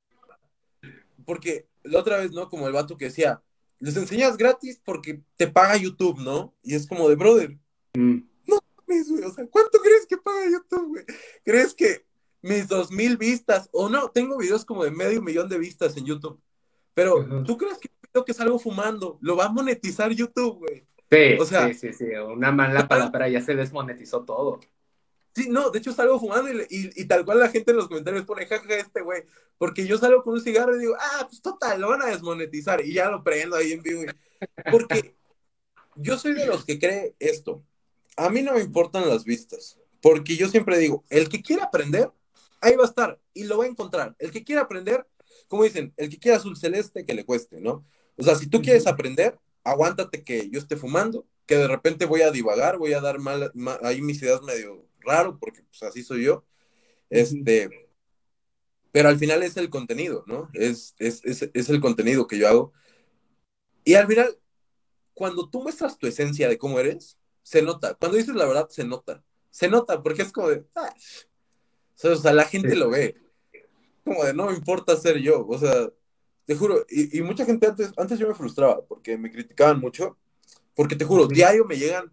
[SPEAKER 1] Porque la otra vez, ¿no? Como el vato que decía, les enseñas gratis porque te paga YouTube, ¿no? Y es como de brother. Mm. No güey. O sea, ¿cuánto crees que paga YouTube, güey? ¿Crees que mis dos mil vistas, o no, tengo videos como de medio millón de vistas en YouTube. Pero, ¿tú crees que que salgo fumando lo va a monetizar YouTube, güey?
[SPEAKER 3] Sí, o sea, sí, sí, sí, una mala palabra ya se desmonetizó todo.
[SPEAKER 1] Sí, no, de hecho salgo fumando y, y, tal cual la gente en los comentarios pone jajaja este güey, porque yo salgo con un cigarro y digo, ah, pues total, lo van a desmonetizar y ya lo prendo ahí en vivo. Porque yo soy de los que cree esto. A mí no me importan las vistas, porque yo siempre digo, el que quiera aprender, ahí va a estar y lo va a encontrar. El que quiera aprender, como dicen, el que quiera azul celeste, que le cueste, ¿no? O sea, si tú quieres aprender, aguántate que yo esté fumando, que de repente voy a divagar, voy a dar mal, ahí mis ideas medio raro, porque pues así soy yo. Este, pero al final es el contenido, ¿no? Es, es, es, es, el contenido que yo hago. Y al final, cuando tú muestras tu esencia de cómo eres, se nota. Cuando dices la verdad, se nota. Se nota porque es como de, ah, o sea, la gente lo ve. Como de, no me importa ser yo. O sea, te juro, y, mucha gente antes, antes yo me frustraba porque me criticaban mucho. Porque te juro, diario me llegan,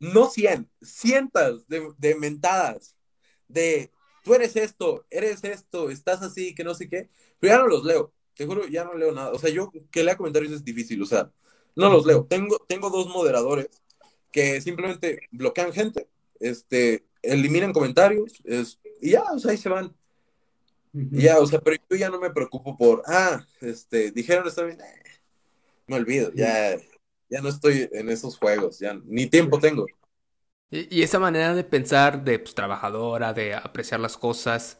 [SPEAKER 1] no cien, cientos de, de mentadas. De, tú eres esto, eres esto, estás así, que no sé qué. Pero ya no los leo. Te juro, ya no leo nada. O sea, yo que lea comentarios es difícil. O sea, no los leo. Tengo, tengo dos moderadores que simplemente bloquean gente, este, eliminan comentarios, es, y ya, o sea, ahí se van. Ya, o sea, pero yo ya no me preocupo por, ah, este, dijeron está bien, eh, me olvido, ya, ya no estoy en esos juegos, ya ni tiempo tengo.
[SPEAKER 2] Y, esa manera de pensar de pues, trabajadora, de apreciar las cosas,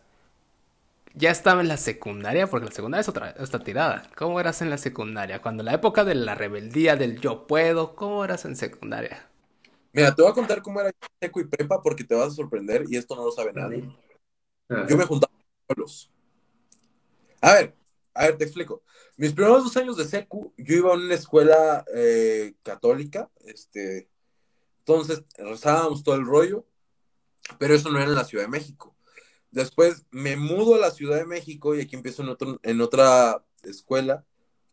[SPEAKER 2] ya estaba en la secundaria, porque la secundaria es otra, otra tirada. ¿Cómo eras en la secundaria? Cuando la época de la rebeldía, del yo puedo, ¿cómo eras en secundaria?
[SPEAKER 1] Mira, te voy a contar cómo era seco y prepa porque te vas a sorprender y esto no lo sabe nadie. Yo me juntaba con los. A ver, a ver, te explico. Mis primeros dos años de secu, yo iba a una escuela eh, católica, este, entonces rezábamos todo el rollo, pero eso no era en la Ciudad de México. después me mudo a la Ciudad de México y aquí empiezo en, otro, en otra escuela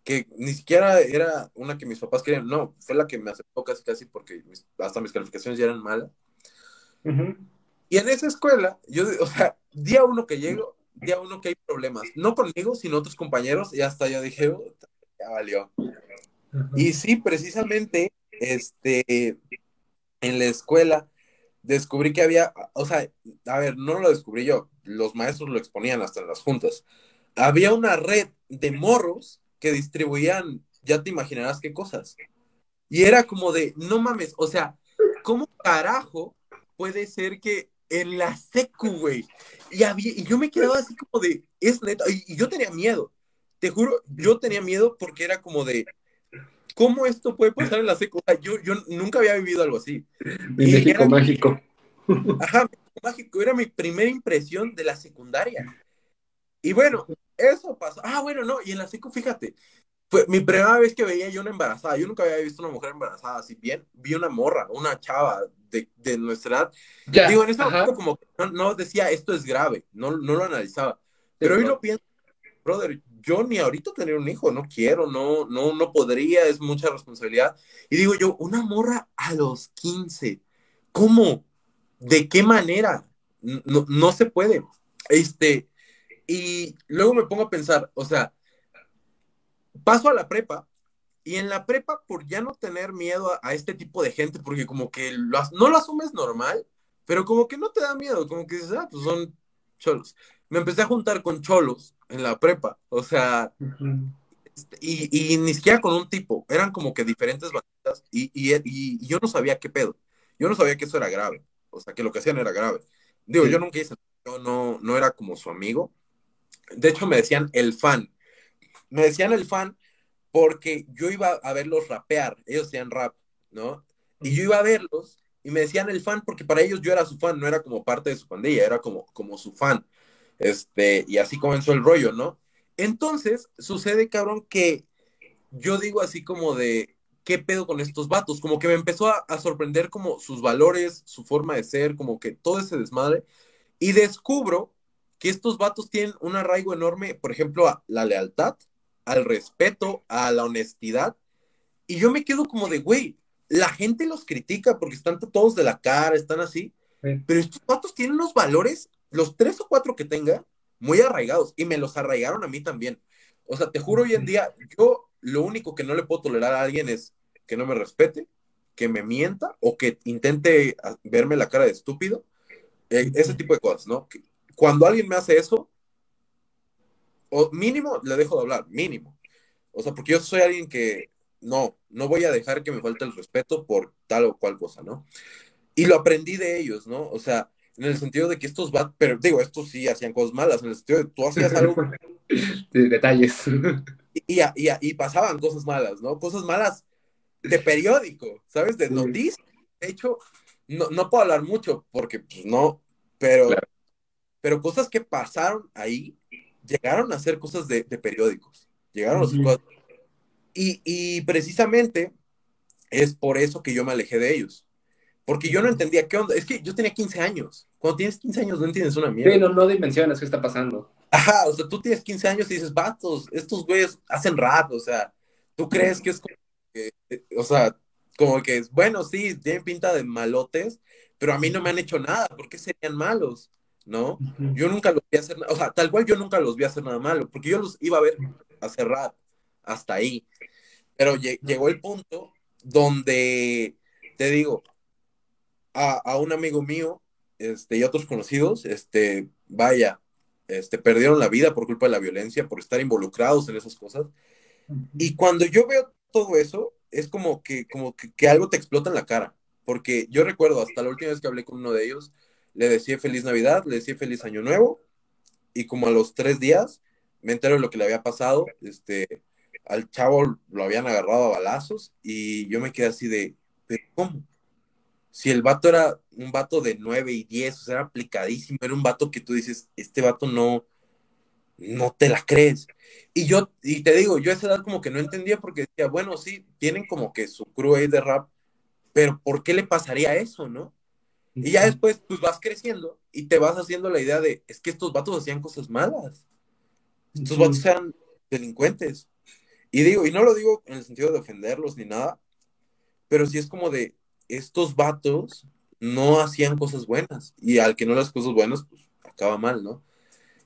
[SPEAKER 1] que ni siquiera era una que mis papás querían, no, fue la que me aceptó casi casi porque hasta mis calificaciones ya eran malas. Y en esa escuela, yo, o sea, día uno que llego, día uno que hay problemas, no conmigo, sino otros compañeros, y hasta yo dije, ya valió. Y sí, precisamente, este, en la escuela, descubrí que había, o sea, a ver, no lo descubrí yo, los maestros lo exponían hasta en las juntas. Había una red de morros que distribuían, ya te imaginarás qué cosas. Y era como de, no mames, o sea, ¿cómo carajo puede ser que en la secu, güey? Y, había, y yo me quedaba así como de, es neta, y, yo tenía miedo, te juro, yo tenía miedo porque era como de, ¿cómo esto puede pasar en la secu? yo, yo nunca había vivido algo así.
[SPEAKER 3] Mi México mágico.
[SPEAKER 1] Ajá, México mágico, era mi primera impresión de la secundaria. Y bueno, eso pasó. Ah, bueno, no, y en la secu, fíjate, fue mi primera vez que veía yo una embarazada. Yo nunca había visto una mujer embarazada así bien. Vi una morra, una chava de, de nuestra edad. Digo, en ese momento como que no, decía esto es grave, no, no lo analizaba. Pero hoy lo pienso, brother, yo ni ahorita tener un hijo, no quiero, no, no, no podría, es mucha responsabilidad. Y digo yo, una morra a los 15, ¿cómo? ¿De qué manera? No, no se puede. Este, y luego me pongo a pensar, o sea, paso a la prepa y en la prepa, por ya no tener miedo a, este tipo de gente, porque como que no lo asumes normal, pero como que no te da miedo, como que dices, ah, pues son cholos. Me empecé a juntar con cholos en la prepa, o sea, este, y, ni siquiera con un tipo, eran como que diferentes banditas y, y, yo no sabía qué pedo, yo no sabía que eso era grave, o sea, que lo que hacían era grave. Digo, yo nunca hice, yo no, no era como su amigo, de hecho, me decían el fan. Me decían el fan porque yo iba a verlos rapear. Ellos hacían rap, ¿no? Y yo iba a verlos y me decían el fan porque para ellos yo era su fan, no era como parte de su pandilla, era como, como su fan. Este, y así comenzó el rollo, ¿no? Entonces, sucede, cabrón, que yo digo así como de, ¿qué pedo con estos vatos? Como que me empezó a, a, sorprender como sus valores, su forma de ser, como que todo ese desmadre. Y descubro que estos vatos tienen un arraigo enorme, por ejemplo, a la lealtad, al respeto, a la honestidad. Y yo me quedo como de, güey, la gente los critica porque están todos de la cara, están así, pero estos vatos tienen unos valores, los tres o cuatro que tenga, muy arraigados, y me los arraigaron a mí también. O sea, te juro, hoy en día, yo lo único que no le puedo tolerar a alguien es que no me respete, que me mienta o que intente verme la cara de estúpido. Eh, ese tipo de cosas, ¿no? cuando alguien me hace eso, o mínimo le dejo de hablar, mínimo. O sea, porque yo soy alguien que no, no voy a dejar que me falte el respeto por tal o cual cosa, ¿no? Y lo aprendí de ellos, ¿no? O sea, en el sentido de que estos van, pero digo, estos sí hacían cosas malas, en el sentido de que tú hacías algo.
[SPEAKER 3] detalles.
[SPEAKER 1] Y, y, y, pasaban cosas malas, ¿no? Cosas malas de periódico, ¿sabes? De noticias. De hecho, no, no puedo hablar mucho porque, pues no, pero pero cosas que pasaron ahí llegaron a ser cosas de, periódicos, llegaron a ser cosas. Y, y, precisamente es por eso que yo me alejé de ellos. Porque yo no entendía qué onda. Es que yo tenía 15 años. Cuando tienes 15 años no entiendes una mierda.
[SPEAKER 3] Sí, no, dimensionas qué está pasando.
[SPEAKER 1] Ajá, o sea, tú tienes 15 años y dices, vatos, estos güeyes hacen rap, o sea, tú crees que es como que, o sea, como que, bueno, sí, tienen pinta de malotes, pero a mí no me han hecho nada, ¿por qué serían malos? ¿No? Yo nunca los vi hacer, o sea, tal cual yo nunca los vi hacer nada malo, porque yo los iba a ver hacer rap hasta ahí. Pero llegó el punto donde, te digo, a, un amigo mío este, y otros conocidos, este, vaya, este, perdieron la vida por culpa de la violencia, por estar involucrados en esas cosas. Y cuando yo veo todo eso, es como que, como que algo te explota en la cara, porque yo recuerdo hasta la última vez que hablé con uno de ellos, le decía feliz Navidad, le decía feliz Año Nuevo, y como a los tres días me entero de lo que le había pasado, este, al chavo lo habían agarrado a balazos, y yo me quedé así de, ¿pero cómo? Si el vato era un vato de nueve y diez, o sea, era aplicadísimo, era un vato que tú dices, este vato no, no te la crees. Y yo, y te digo, yo a esa edad como que no entendía porque decía, bueno, sí, tienen como que su crew ahí de rap, pero ¿por qué le pasaría eso, no? Y ya después, pues vas creciendo y te vas haciendo la idea de, es que estos vatos hacían cosas malas. Estos vatos eran delincuentes. Y digo, y no lo digo en el sentido de ofenderlos ni nada, pero sí es como de, estos vatos no hacían cosas buenas. Y al que no las cosas buenas, pues acaba mal, ¿no?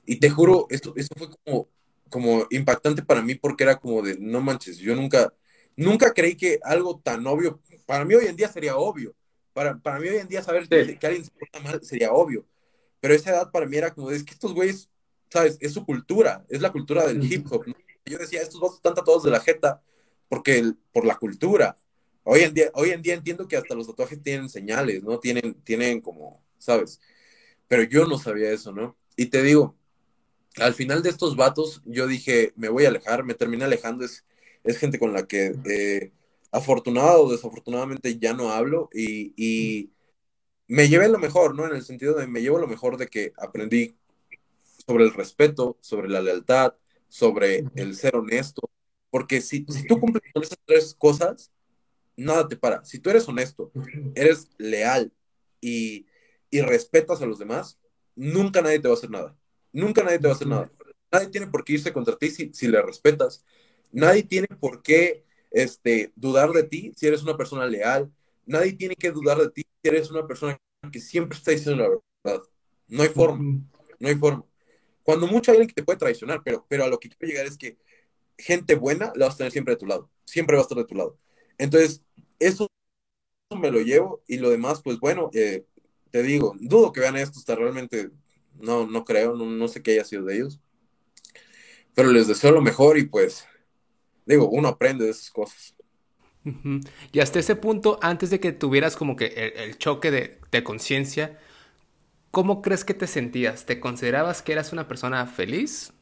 [SPEAKER 1] Y te juro, esto, esto fue como, como impactante para mí porque era como de, no manches, yo nunca, nunca creí que algo tan obvio, para mí hoy en día sería obvio. Para, para mí hoy en día saber que, alguien se porta mal sería obvio. Pero esa edad para mí era como, es que estos güeyes, ¿sabes? Es su cultura, es la cultura del hip hop. Yo decía, estos vatos están tatuados de la jeta porque por la cultura. Hoy en, día, hoy en día entiendo que hasta los tatuajes tienen señales, ¿no? Tienen, tienen como, ¿sabes? Pero yo no sabía eso, ¿no? Y te digo, al final de estos vatos, yo dije, me voy a alejar, me terminé alejando, es, es gente con la que eh, afortunado o desafortunadamente ya no hablo y, y, me llevé lo mejor, ¿no? En el sentido de me llevo lo mejor de que aprendí sobre el respeto, sobre la lealtad, sobre el ser honesto, porque si, si tú cumples con esas tres cosas, nada te para. Si tú eres honesto, eres leal y, y respetas a los demás, nunca nadie te va a hacer nada. Nunca nadie te va a hacer nada. Nadie tiene por qué irse contra ti si, si le respetas. Nadie tiene por qué este, dudar de ti si eres una persona leal. Nadie tiene que dudar de ti si eres una persona que siempre está diciendo la verdad. No hay forma. No hay forma. Cuando mucho hay alguien que te puede traicionar, pero, pero a lo que quiero llegar es que gente buena la vas a tener siempre de tu lado. Siempre va a estar de tu lado. Entonces, eso me lo llevo y lo demás, pues bueno, eh, te digo, dudo que vean esto hasta realmente no, no creo, no, sé qué haya sido de ellos. Pero les deseo lo mejor y pues, digo, uno aprende de esas cosas.
[SPEAKER 2] Y hasta ese punto, antes de que tuvieras como que el, choque de, de conciencia, ¿cómo crees que te sentías? ¿Te considerabas que eras una persona feliz?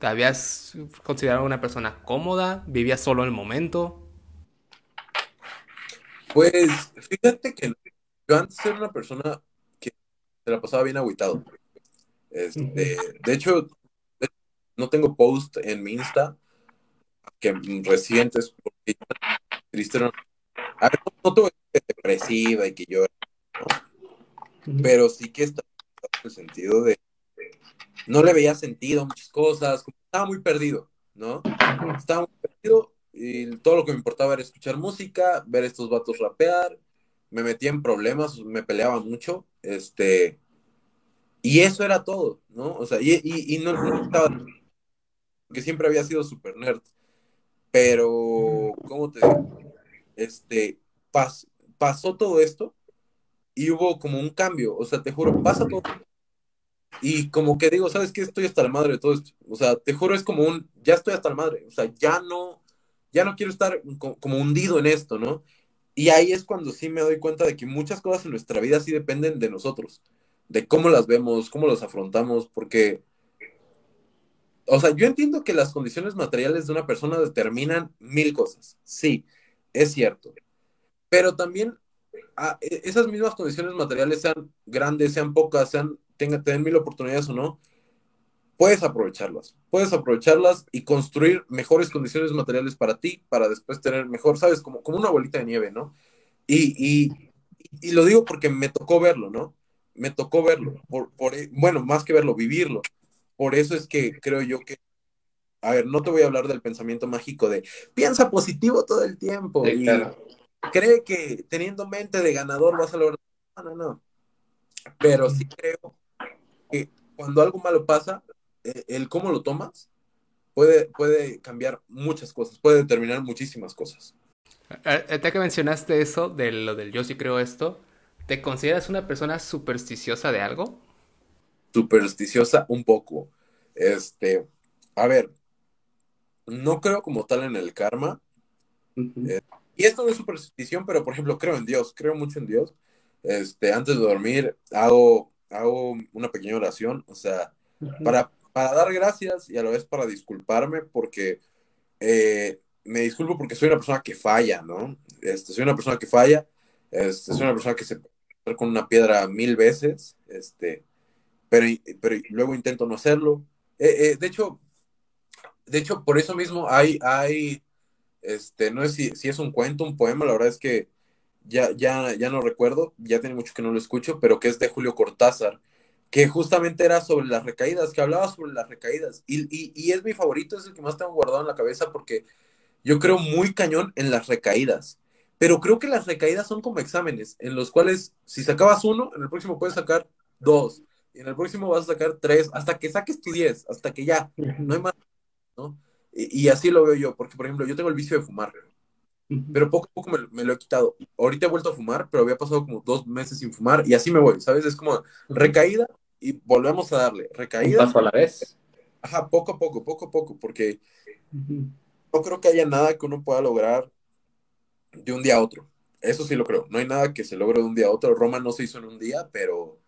[SPEAKER 2] ¿Te habías considerado una persona cómoda? ¿Vivías solo el momento?
[SPEAKER 1] Pues fíjate que yo antes era una persona que se la pasaba bien agüitado. Este, de hecho, no tengo post en mi Insta que recientes porque triste no. A ver, no, depresiva y que yo pero sí que está en el sentido de no le veía sentido a muchas cosas, estaba muy perdido, ¿no? Estaba muy perdido y todo lo que me importaba era escuchar música, ver estos vatos rapear, me metía en problemas, me peleaba mucho, este, y eso era todo, ¿no? O sea, y, y, no, no, estaba, que siempre había sido super nerd, pero, ¿cómo te digo? Este, pasó todo esto y hubo como un cambio, o sea, te juro, pasa todo. Y como que digo, ¿sabes qué? Estoy hasta la madre de todo esto. O sea, te juro, es como un, ya estoy hasta la madre. O sea, ya no, ya no quiero estar como hundido en esto, ¿no? Y ahí es cuando sí me doy cuenta de que muchas cosas en nuestra vida sí dependen de nosotros de cómo las vemos, cómo las afrontamos, porque, o sea, yo entiendo que las condiciones materiales de una persona determinan mil cosas, sí, es cierto, pero también e, esas mismas condiciones materiales, sean grandes, sean pocas, sean, tengan, mil oportunidades o no, puedes aprovecharlas, puedes aprovecharlas y construir mejores condiciones materiales para ti, para después tener mejor, sabes, como, como una bolita de nieve, ¿no? Y, y, lo digo porque me tocó verlo, ¿no? me tocó verlo, por, por, bueno, más que verlo, vivirlo. Por eso es que creo yo que, a ver, no te voy a hablar del pensamiento mágico de piensa positivo todo el tiempo y cree que teniendo mente de ganador vas a lograr. No, no, no. Pero sí creo que cuando algo malo pasa, e, el cómo lo tomas puede, puede cambiar muchas cosas, puede determinar muchísimas cosas.
[SPEAKER 2] Ahorita que mencionaste eso, de lo del yo sí creo esto, ¿Te consideras una persona supersticiosa de algo?
[SPEAKER 1] Supersticiosa un poco. Este, a ver, no creo como tal en el karma. Eh, y esto no es superstición, pero por ejemplo, creo en Dios, creo mucho en Dios. Este, antes de dormir hago, hago una pequeña oración, o sea, para, para dar gracias y a la vez para disculparme porque eh, me disculpo porque soy una persona que falla, ¿no? Este, soy una persona que falla, este, soy una persona que se con una piedra mil veces, este, pero, pero luego intento no hacerlo. Eh, eh, de hecho, de hecho, por eso mismo hay, hay este, no sé si, si, es un cuento, un poema, la verdad es que ya, ya, ya no recuerdo, ya tiene mucho que no lo escucho, pero que es de Julio Cortázar, que justamente era sobre las recaídas, que hablaba sobre las recaídas. Y, y, y es mi favorito, es el que más tengo guardado en la cabeza porque yo creo muy cañón en las recaídas. Pero creo que las recaídas son como exámenes, en los cuales si sacabas uno, en el próximo puedes sacar dos, en el próximo vas a sacar tres, hasta que saques tu diez, hasta que ya, no hay más, ¿no? Y, y así lo veo yo, porque por ejemplo, yo tengo el vicio de fumar, pero poco a poco me, me, lo he quitado. Ahorita he vuelto a fumar, pero había pasado como dos meses sin fumar y así me voy, ¿sabes? Es como recaída y volvemos a darle. Recaída.
[SPEAKER 3] Un paso a la vez.
[SPEAKER 1] Ajá, poco a poco, poco a poco, porque no creo que haya nada que uno pueda lograr de un día a otro. Eso sí lo creo. No hay nada que se logre de un día a otro. Roma no se hizo en un día, pero,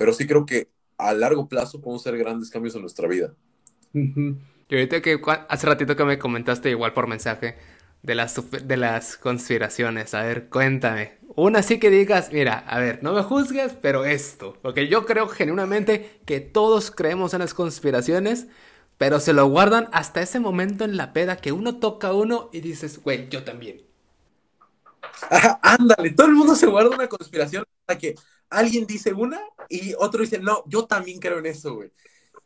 [SPEAKER 1] pero sí creo que a largo plazo podemos hacer grandes cambios en nuestra vida.
[SPEAKER 2] Y ahorita que hace ratito que me comentaste igual por mensaje de las, de las conspiraciones. A ver, cuéntame. Una sí que digas, mira, a ver, no me juzgues, pero esto. Porque yo creo genuinamente que todos creemos en las conspiraciones, pero se lo guardan hasta ese momento en la peda que uno toca uno y dices, güey, yo también.
[SPEAKER 1] Ajá, ándale, todo el mundo se guarda una conspiración hasta que alguien dice una y otro dice, no, yo también creo en eso, güey.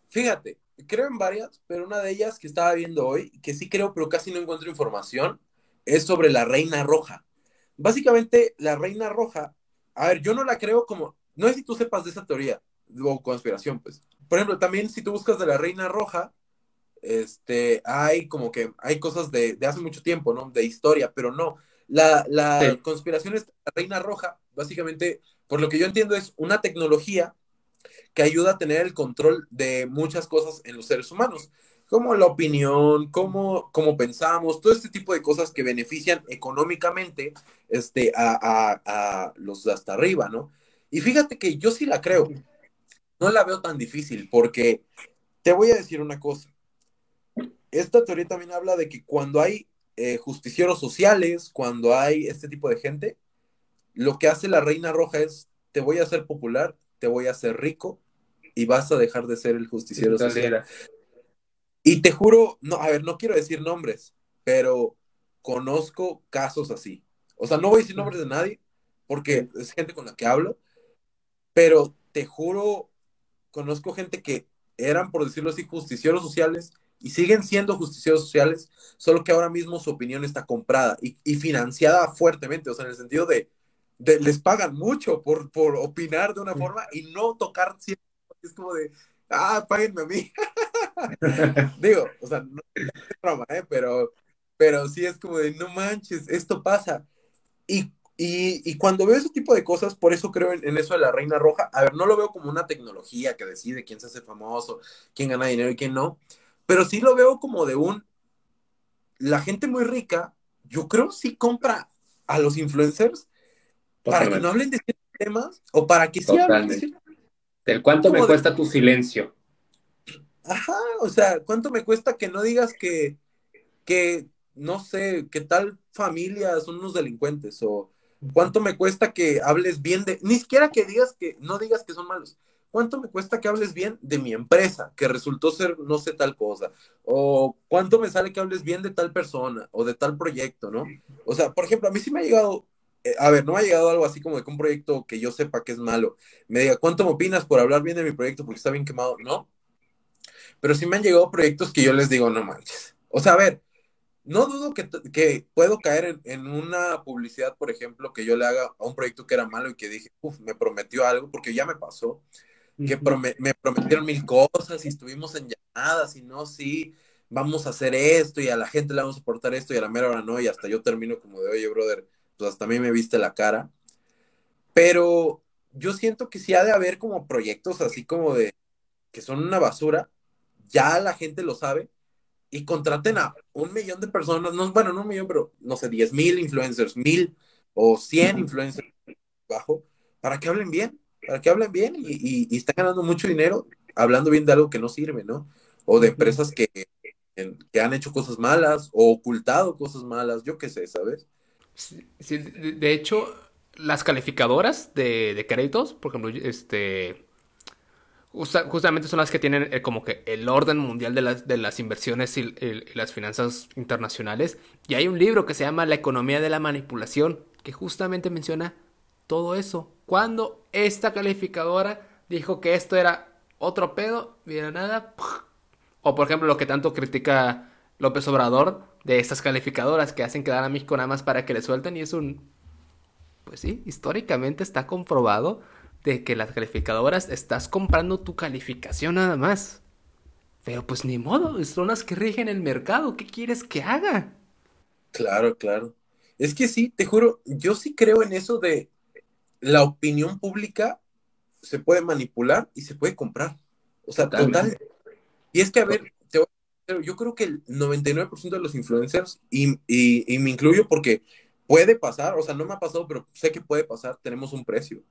[SPEAKER 1] Fíjate, creo en varias, pero una de ellas que estaba viendo hoy, que sí creo, pero casi no encuentro información, es sobre la Reina Roja. Básicamente, la Reina Roja, a ver, yo no la creo como, no sé si tú sepas de esa teoría o conspiración, pues. Por ejemplo, también si tú buscas de la Reina Roja, este, hay como que, hay cosas de, de hace mucho tiempo, ¿no? De historia, pero no. La, la sí. conspiración es la Reina Roja, básicamente, por lo que yo entiendo, es una tecnología que ayuda a tener el control de muchas cosas en los seres humanos, como la opinión, cómo, cómo pensamos, todo este tipo de cosas que benefician económicamente este, a, a, a los de hasta arriba, ¿no? Y fíjate que yo sí la creo, no la veo tan difícil, porque te voy a decir una cosa. Esta teoría también habla de que cuando hay eh, justicieros sociales, cuando hay este tipo de gente, lo que hace la Reina Roja es, te voy a hacer popular, te voy a hacer rico y vas a dejar de ser el justiciero social. Y te juro, no, a ver, no quiero decir nombres, pero conozco casos así. O sea, no voy a decir nombres de nadie, porque es gente con la que hablo, pero te juro, conozco gente que eran, por decirlo así, justicieros sociales y siguen siendo justicieros sociales, solo que ahora mismo su opinión está comprada y, y financiada fuertemente, o sea, en el sentido de, de les pagan mucho por, por, opinar de una forma y no tocar siempre. Es como de, ah, páguenme a mí. Digo, o sea, no es broma, ¿eh? pero, pero sí es como de, no manches, esto pasa. Y, y, y, cuando veo ese tipo de cosas, por eso creo en, en, eso de la Reina Roja, a ver, no lo veo como una tecnología que decide quién se hace famoso, quién gana dinero y quién no, pero sí lo veo como de un, la gente muy rica, yo creo sí compra a los influencers para que no hablen de ciertos temas o para que sí hablen de ciertos
[SPEAKER 3] ¿Del cuánto me
[SPEAKER 1] de-
[SPEAKER 3] cuesta tu silencio?
[SPEAKER 1] Ajá, o sea, ¿cuánto me cuesta que no digas que, que, no sé, que tal familia son unos delincuentes? O cuánto me cuesta que hables bien de, ni siquiera que digas que, no digas que son malos. ¿Cuánto me cuesta que hables bien de mi empresa, que resultó ser no sé tal cosa? O cuánto me sale que hables bien de tal persona o de tal proyecto, ¿no? O sea, por ejemplo, a mí sí me ha llegado, eh, a ver, no me ha llegado algo así como de que un proyecto que yo sepa que es malo, me diga, ¿cuánto me opinas por hablar bien de mi proyecto porque está bien quemado? No, pero sí me han llegado proyectos que yo les digo, no manches. O sea, a ver, no dudo que, que puedo caer en, en, una publicidad, por ejemplo, que yo le haga a un proyecto que era malo y que dije, uff, me prometió algo, porque ya me pasó, que prome me prometieron mil cosas y estuvimos en llamadas y no, sí, vamos a hacer esto y a la gente le vamos a aportar esto y a la mera hora no, y hasta yo termino como de, oye, brother, pues hasta a mí me viste la cara. Pero yo siento que sí ha de haber como proyectos así como de que son una basura, ya la gente lo sabe, y contraten a un millón de personas, no, bueno, no un millón, pero no sé, 10 mil influencers, mil o 100 influencers bajo, para que hablen bien, para que hablen bien y, y, y están ganando mucho dinero hablando bien de algo que no sirve, ¿no? O de empresas que, que han hecho cosas malas o ocultado cosas malas, yo qué sé, ¿sabes?
[SPEAKER 2] De hecho, las calificadoras de, de créditos, por ejemplo, este justamente son las que tienen eh, como que el orden mundial de las, de las inversiones y, y, las finanzas internacionales. Y hay un libro que se llama La economía de la manipulación, que justamente menciona todo eso. Cuando esta calificadora dijo que esto era otro pedo, mira nada. O por ejemplo lo que tanto critica López Obrador de estas calificadoras que hacen quedar a México nada más para que le suelten y es un... Pues sí, históricamente está comprobado de que las calificadoras estás comprando tu calificación nada más. Pero pues ni modo, son las que rigen el mercado. ¿Qué quieres que haga?
[SPEAKER 1] Claro, claro. Es que sí, te juro, yo sí creo en eso de la opinión pública se puede manipular y se puede comprar. O sea, total. Y es que, a ver, yo creo que el 99% de los influencers, y, y, me incluyo porque puede pasar, o sea, no me ha pasado, pero sé que puede pasar, tenemos un precio.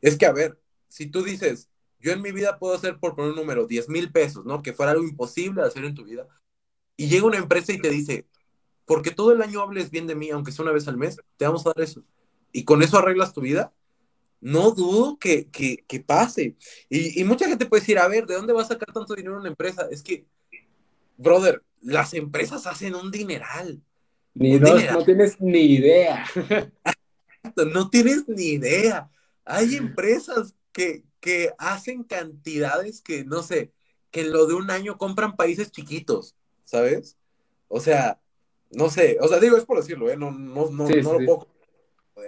[SPEAKER 1] Es que, a ver, si tú dices, yo en mi vida puedo hacer, por poner un número, 10 mil pesos, ¿no? Que fuera algo imposible de hacer en tu vida. Y llega una empresa y te dice, porque todo el año hables bien de mí, aunque sea una vez al mes, te vamos a dar eso. Y con eso arreglas tu vida. No dudo que, que, que pase. Y, y, mucha gente puede decir, a ver, ¿de dónde va a sacar tanto dinero una empresa? Es que, brother, las empresas hacen un dineral.
[SPEAKER 3] Ni no, no tienes ni idea.
[SPEAKER 1] no tienes ni idea. Hay empresas que, que hacen cantidades que, no sé, que en lo de un año compran países chiquitos, ¿sabes? O sea, no sé, o sea, digo, es por decirlo, ¿eh? No, no, no, no lo puedo.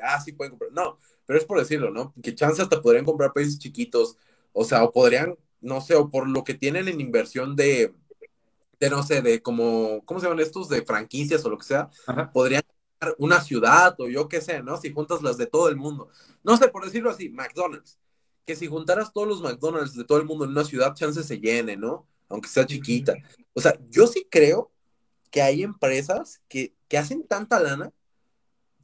[SPEAKER 1] Ah, sí pueden comprar. No, pero es por decirlo, ¿no? Que chance hasta podrían comprar países chiquitos, o sea, o podrían, no sé, o por lo que tienen en inversión de, de no sé, de como, ¿cómo se llaman estos? De franquicias o lo que sea, podrían una ciudad o yo qué sé, ¿no? Si juntas las de todo el mundo. No sé, por decirlo así, McDonald's. Que si juntaras todos los McDonald's de todo el mundo en una ciudad, chance se llene, ¿no? Aunque sea chiquita. O sea, yo sí creo que hay empresas que, que hacen tanta lana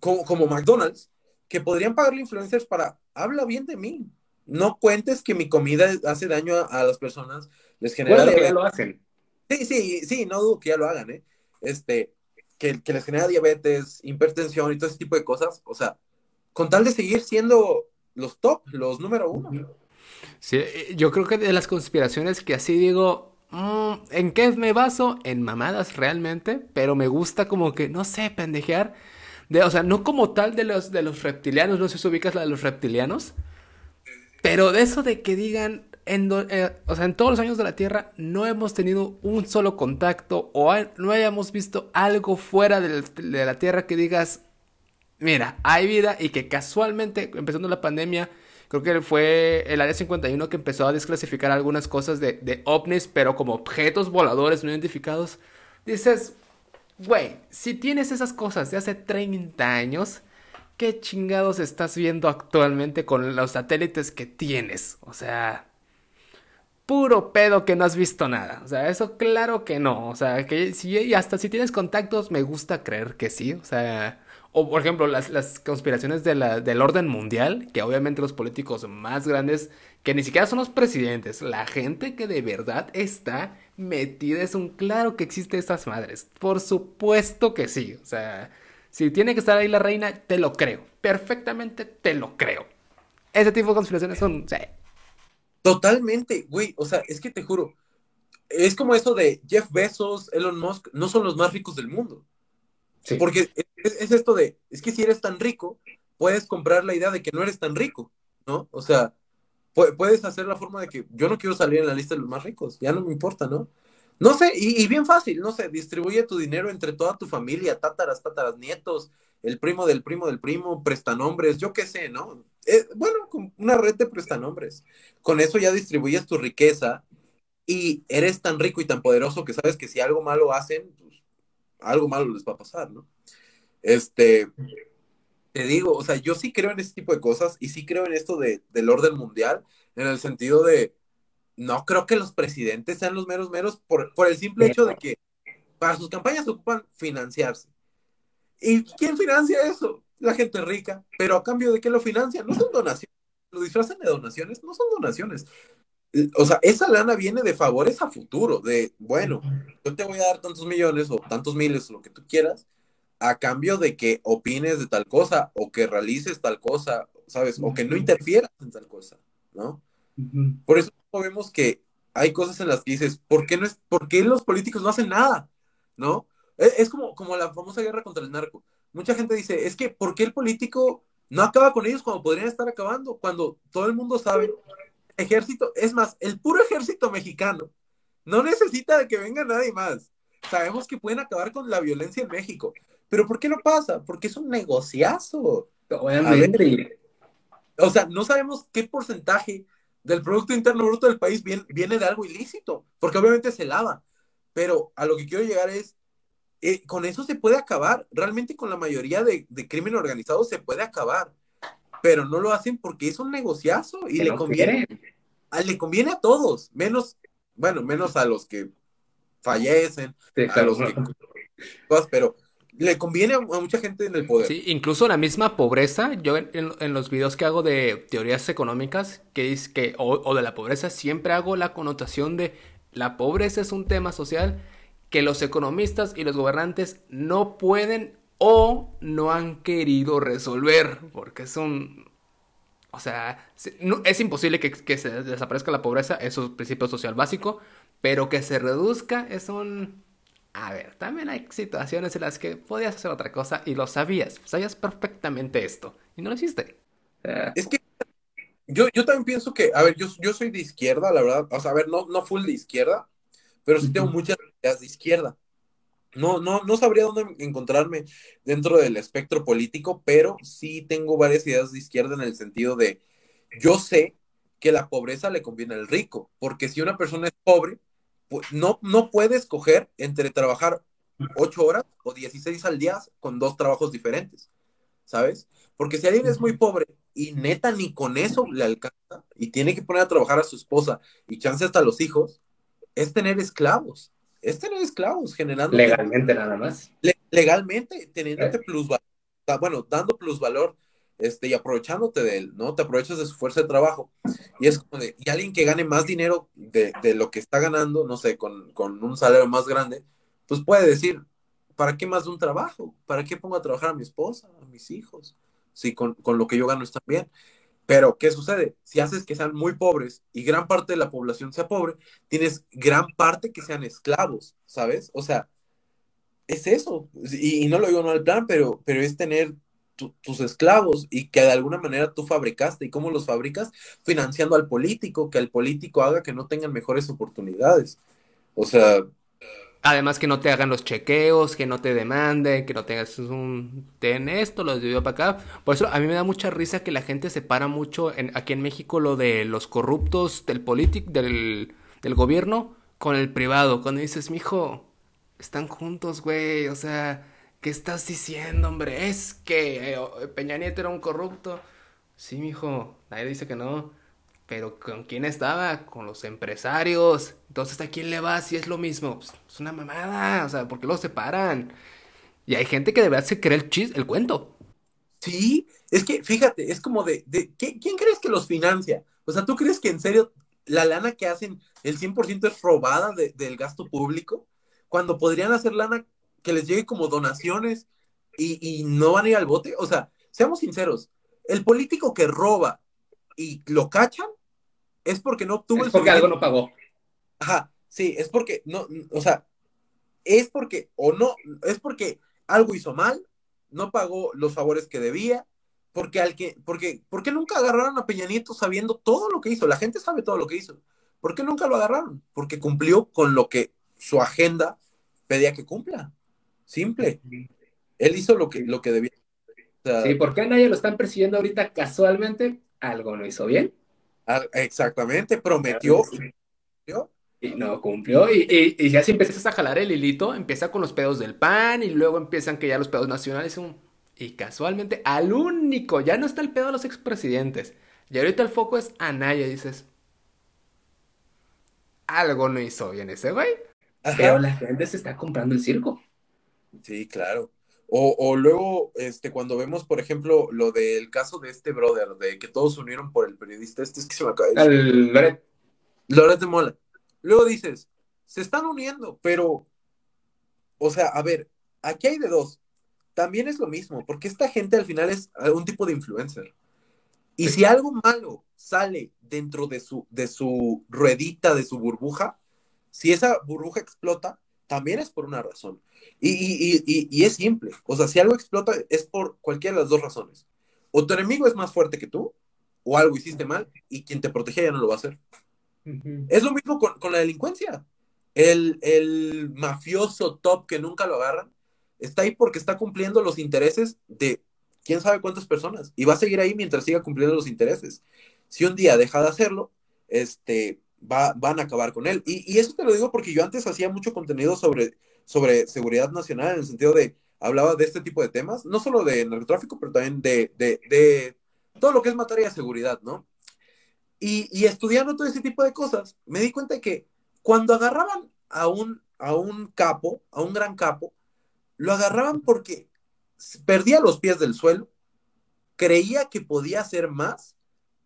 [SPEAKER 1] como, como McDonald's que podrían pagarle influencers para habla bien de mí. No cuentes que mi comida hace daño a, las personas, les genera
[SPEAKER 3] bueno, lo hacen.
[SPEAKER 1] Sí, sí, sí, no dudo que ya lo hagan, ¿eh? Este, que, les genera diabetes, hipertensión y todo ese tipo de cosas. O sea, con tal de seguir siendo los top, los número uno.
[SPEAKER 2] Sí, eh, yo creo que de las conspiraciones que así digo, mm, ¿en qué me baso? En mamadas realmente, pero me gusta como que, no sé, pendejear. De, o sea, no como tal de los, de los reptilianos, no sé si ubicas la de los reptilianos, pero de eso de que digan, en, eh, o sea, en todos los años de la Tierra no hemos tenido un solo contacto o no hayamos visto algo fuera de, de la Tierra que digas, mira, hay vida y que casualmente, empezando la pandemia, creo que fue el Área 51 que empezó a desclasificar algunas cosas de, de ovnis, pero como objetos voladores no identificados. Dices, güey, si tienes esas cosas de hace 30 años, ¿qué chingados estás viendo actualmente con los satélites que tienes? O sea, puro pedo que no has visto nada. O sea, eso claro que no. O sea, que si hasta si tienes contactos, me gusta creer que sí. O sea, o por ejemplo, las, las conspiraciones de la, del orden mundial, que obviamente los políticos más grandes, que ni siquiera son los presidentes, la gente que de verdad está metida es un claro que existe estas madres. Por supuesto que sí. O sea, si tiene que estar ahí la reina, te lo creo. Perfectamente te lo creo. Ese tipo de conspiraciones son...
[SPEAKER 1] Totalmente, güey. O sea, es que te juro, es como eso de Jeff Bezos, Elon Musk, no son los más ricos del mundo. Porque es, esto de, es que si eres tan rico, puedes comprar la idea de que no eres tan rico, ¿no? O sea, puedes hacer la forma de que yo no quiero salir en la lista de los más ricos, ya no me importa, ¿no? No sé, y, bien fácil, no sé, distribuye tu dinero entre toda tu familia, tátaras, tátaras, nietos, el primo del primo del primo, prestanombres, yo qué sé, ¿no? Eh, bueno, una red de prestanombres. Con eso ya distribuyes tu riqueza y eres tan rico y tan poderoso que sabes que si algo malo hacen, algo malo les va a pasar, ¿no? Este, te digo, o sea, yo sí creo en este tipo de cosas y sí creo en esto de, del orden mundial, en el sentido de, no creo que los presidentes sean los meros meros por, por el simple hecho de que para sus campañas ocupan financiarse. ¿Y quién financia eso? La gente rica, pero a cambio de qué lo financian? No son donaciones, lo disfrazan de donaciones, no son donaciones o sea, esa lana viene de favores a futuro, de, bueno, yo te voy a dar tantos millones o tantos miles, o lo que tú quieras, a cambio de que opines de tal cosa o que realices tal cosa, ¿sabes? O que no interfieras en tal cosa, ¿no? Por eso vemos que hay cosas en las que dices, ¿por qué, no es, ¿por qué los políticos no hacen nada? ¿No? Es, es como, como la famosa guerra contra el narco. Mucha gente dice, es que ¿por qué el político no acaba con ellos cuando podrían estar acabando? Cuando todo el mundo sabe, ejército, es más, el puro ejército mexicano no necesita de que venga nadie más. Sabemos que pueden acabar con la violencia en México, pero ¿por qué no pasa? Porque es un negociazo.
[SPEAKER 3] Obviamente.
[SPEAKER 1] O sea, no sabemos qué porcentaje del Producto Interno Bruto del país viene, viene de algo ilícito, porque obviamente se lava. Pero a lo que quiero llegar es, eh, con eso se puede acabar. Realmente con la mayoría de, de, crimen organizado se puede acabar. Pero no lo hacen porque es un negociazo y le conviene, a, le conviene a todos, menos, bueno, menos a los que fallecen, sí, claro. a los que... Pero le conviene a, mucha gente en el poder.
[SPEAKER 2] Sí, incluso la misma pobreza, yo en, en, los videos que hago de teorías económicas, que es que, o, o, de la pobreza, siempre hago la connotación de la pobreza es un tema social que los economistas y los gobernantes no pueden o no han querido resolver, porque es un... O sea, es imposible que, que se desaparezca la pobreza, es un principio social básico, pero que se reduzca es un... A ver, también hay situaciones en las que podías hacer otra cosa y lo sabías, sabías perfectamente esto y no lo hiciste.
[SPEAKER 1] Es que yo, yo también pienso que, a ver, yo, yo soy de izquierda, la verdad, o sea, a ver, no, no full de izquierda, pero sí tengo muchas ideas de izquierda. No, no, no sabría dónde encontrarme dentro del espectro político, pero sí tengo varias ideas de izquierda en el sentido de, yo sé que la pobreza le conviene al rico, porque si una persona es pobre, pues no, no puede escoger entre trabajar ocho horas o 16 al día con dos trabajos diferentes, ¿sabes? Porque si alguien es muy pobre y neta ni con eso le alcanza y tiene que poner a trabajar a su esposa y chance hasta a los hijos, es tener esclavos. Es tener esclavos generando.
[SPEAKER 3] Legalmente nada más.
[SPEAKER 1] Le, legalmente, teniéndote eh. plusvalor, bueno, dando plusvalor este, y aprovechándote de él, ¿no? Te aprovechas de su fuerza de trabajo. Y es como de, y alguien que gane más dinero de, de lo que está ganando, no sé, con, con, un salario más grande, pues puede decir, ¿para qué más de un trabajo? ¿Para qué pongo a trabajar a mi esposa, a mis hijos? Si con, con lo que yo gano está bien. Pero, ¿qué sucede? Si haces que sean muy pobres y gran parte de la población sea pobre, tienes gran parte que sean esclavos, ¿sabes? O sea, es eso. Y, no lo digo no al plan, pero, pero es tener tu, tus esclavos y que de alguna manera tú fabricaste. ¿Y cómo los fabricas? Financiando al político, que el político haga que no tengan mejores oportunidades. O sea,
[SPEAKER 2] Además que no te hagan los chequeos, que no te demanden, que no tengas un... Ten esto, lo debió para acá. Por eso a mí me da mucha risa que la gente separa mucho en, aquí en México lo de los corruptos del político, del, del gobierno, con el privado. Cuando dices, mijo, están juntos, güey. O sea, ¿qué estás diciendo, hombre? Es que eh, Peña Nieto era un corrupto. Sí, mijo, nadie dice que no. Pero ¿con quién estaba? Con los empresarios. Entonces, ¿a quién le va si es lo mismo? Pues, es una mamada. O sea, ¿por qué los separan? Y hay gente que de verdad se cree el chis, el cuento.
[SPEAKER 1] Sí, es que fíjate, es como de, de ¿quién crees que los financia? O sea, ¿tú crees que en serio la lana que hacen, el 100% es robada de, del gasto público? Cuando podrían hacer lana que les llegue como donaciones y, y no van a ir al bote. O sea, seamos sinceros, el político que roba y lo cachan, es porque no obtuvo
[SPEAKER 3] es porque algo no pagó.
[SPEAKER 1] Ajá, sí, es porque no, o sea, es porque, o no, es porque algo hizo mal, no pagó los favores que debía, porque al que, porque, ¿por qué nunca agarraron a Peña Nieto sabiendo todo lo que hizo? La gente sabe todo lo que hizo. ¿Por qué nunca lo agarraron? Porque cumplió con lo que su agenda pedía que cumpla. Simple. Él hizo lo que, lo que debía.
[SPEAKER 3] O sea, sí, ¿por qué a nadie lo están persiguiendo ahorita casualmente? Algo no hizo bien.
[SPEAKER 1] Ah, exactamente, prometió.
[SPEAKER 3] Y no cumplió. Y, y,
[SPEAKER 2] ya si empiezas a jalar el hilito, empieza con los pedos del PAN y luego empiezan que ya los pedos nacionales. Y casualmente, al único, ya no está el pedo de los expresidentes. Y ahorita el foco es Anaya, dices. Algo no hizo bien ese güey.
[SPEAKER 3] Pero la gente se está comprando el circo.
[SPEAKER 1] Sí, claro. O, o, luego, este, cuando vemos, por ejemplo, lo del caso de este brother, de que todos se unieron por el periodista, este es que se me acaba de
[SPEAKER 3] decir. Loret.
[SPEAKER 1] Loret de Mola. Luego dices, se están uniendo, pero, o sea, a ver, aquí hay de dos. También es lo mismo, porque esta gente al final es un tipo de influencer. Y si algo malo sale dentro de su, de su ruedita, de su burbuja, si esa burbuja explota, también es por una razón. Y, y, y, y, es simple. O sea, si algo explota es por cualquiera de las dos razones. O tu enemigo es más fuerte que tú, o algo hiciste mal, y quien te protege ya no lo va a hacer. Uh -huh. Es lo mismo con, con la delincuencia. El, el, mafioso top que nunca lo agarran está ahí porque está cumpliendo los intereses de quién sabe cuántas personas. Y va a seguir ahí mientras siga cumpliendo los intereses. Si un día deja de hacerlo, este, va, van a acabar con él. Y, y, eso te lo digo porque yo antes hacía mucho contenido sobre, sobre seguridad nacional, en el sentido de, hablaba de este tipo de temas, no solo de narcotráfico, pero también de, de, todo lo que es materia de seguridad, ¿no? Y, estudiando todo ese tipo de cosas, me di cuenta que cuando agarraban a un, a un capo, a un gran capo, lo agarraban porque perdía los pies del suelo, creía que podía hacer más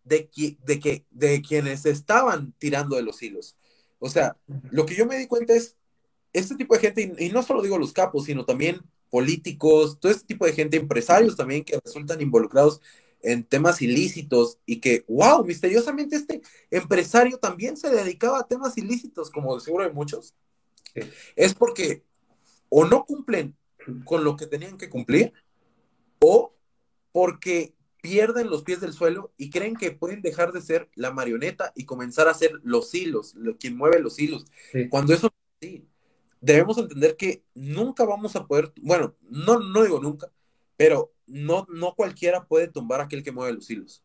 [SPEAKER 1] de, de, que, de quienes estaban tirando de los hilos. O sea, lo que yo me di cuenta es, este tipo de gente, y, no solo digo los capos, sino también políticos, todo este tipo de gente, empresarios también que resultan involucrados en temas ilícitos y que, wow, misteriosamente este empresario también se dedicaba a temas ilícitos, como seguro de muchos, sí. es porque o no cumplen con lo que tenían que cumplir o porque pierden los pies del suelo y creen que pueden dejar de ser la marioneta y comenzar a ser los hilos, lo, quien mueve los hilos. Sí. Cuando eso así, debemos entender que nunca vamos a poder, bueno, no, no digo nunca, pero no, no cualquiera puede tumbar a aquel que mueve los hilos.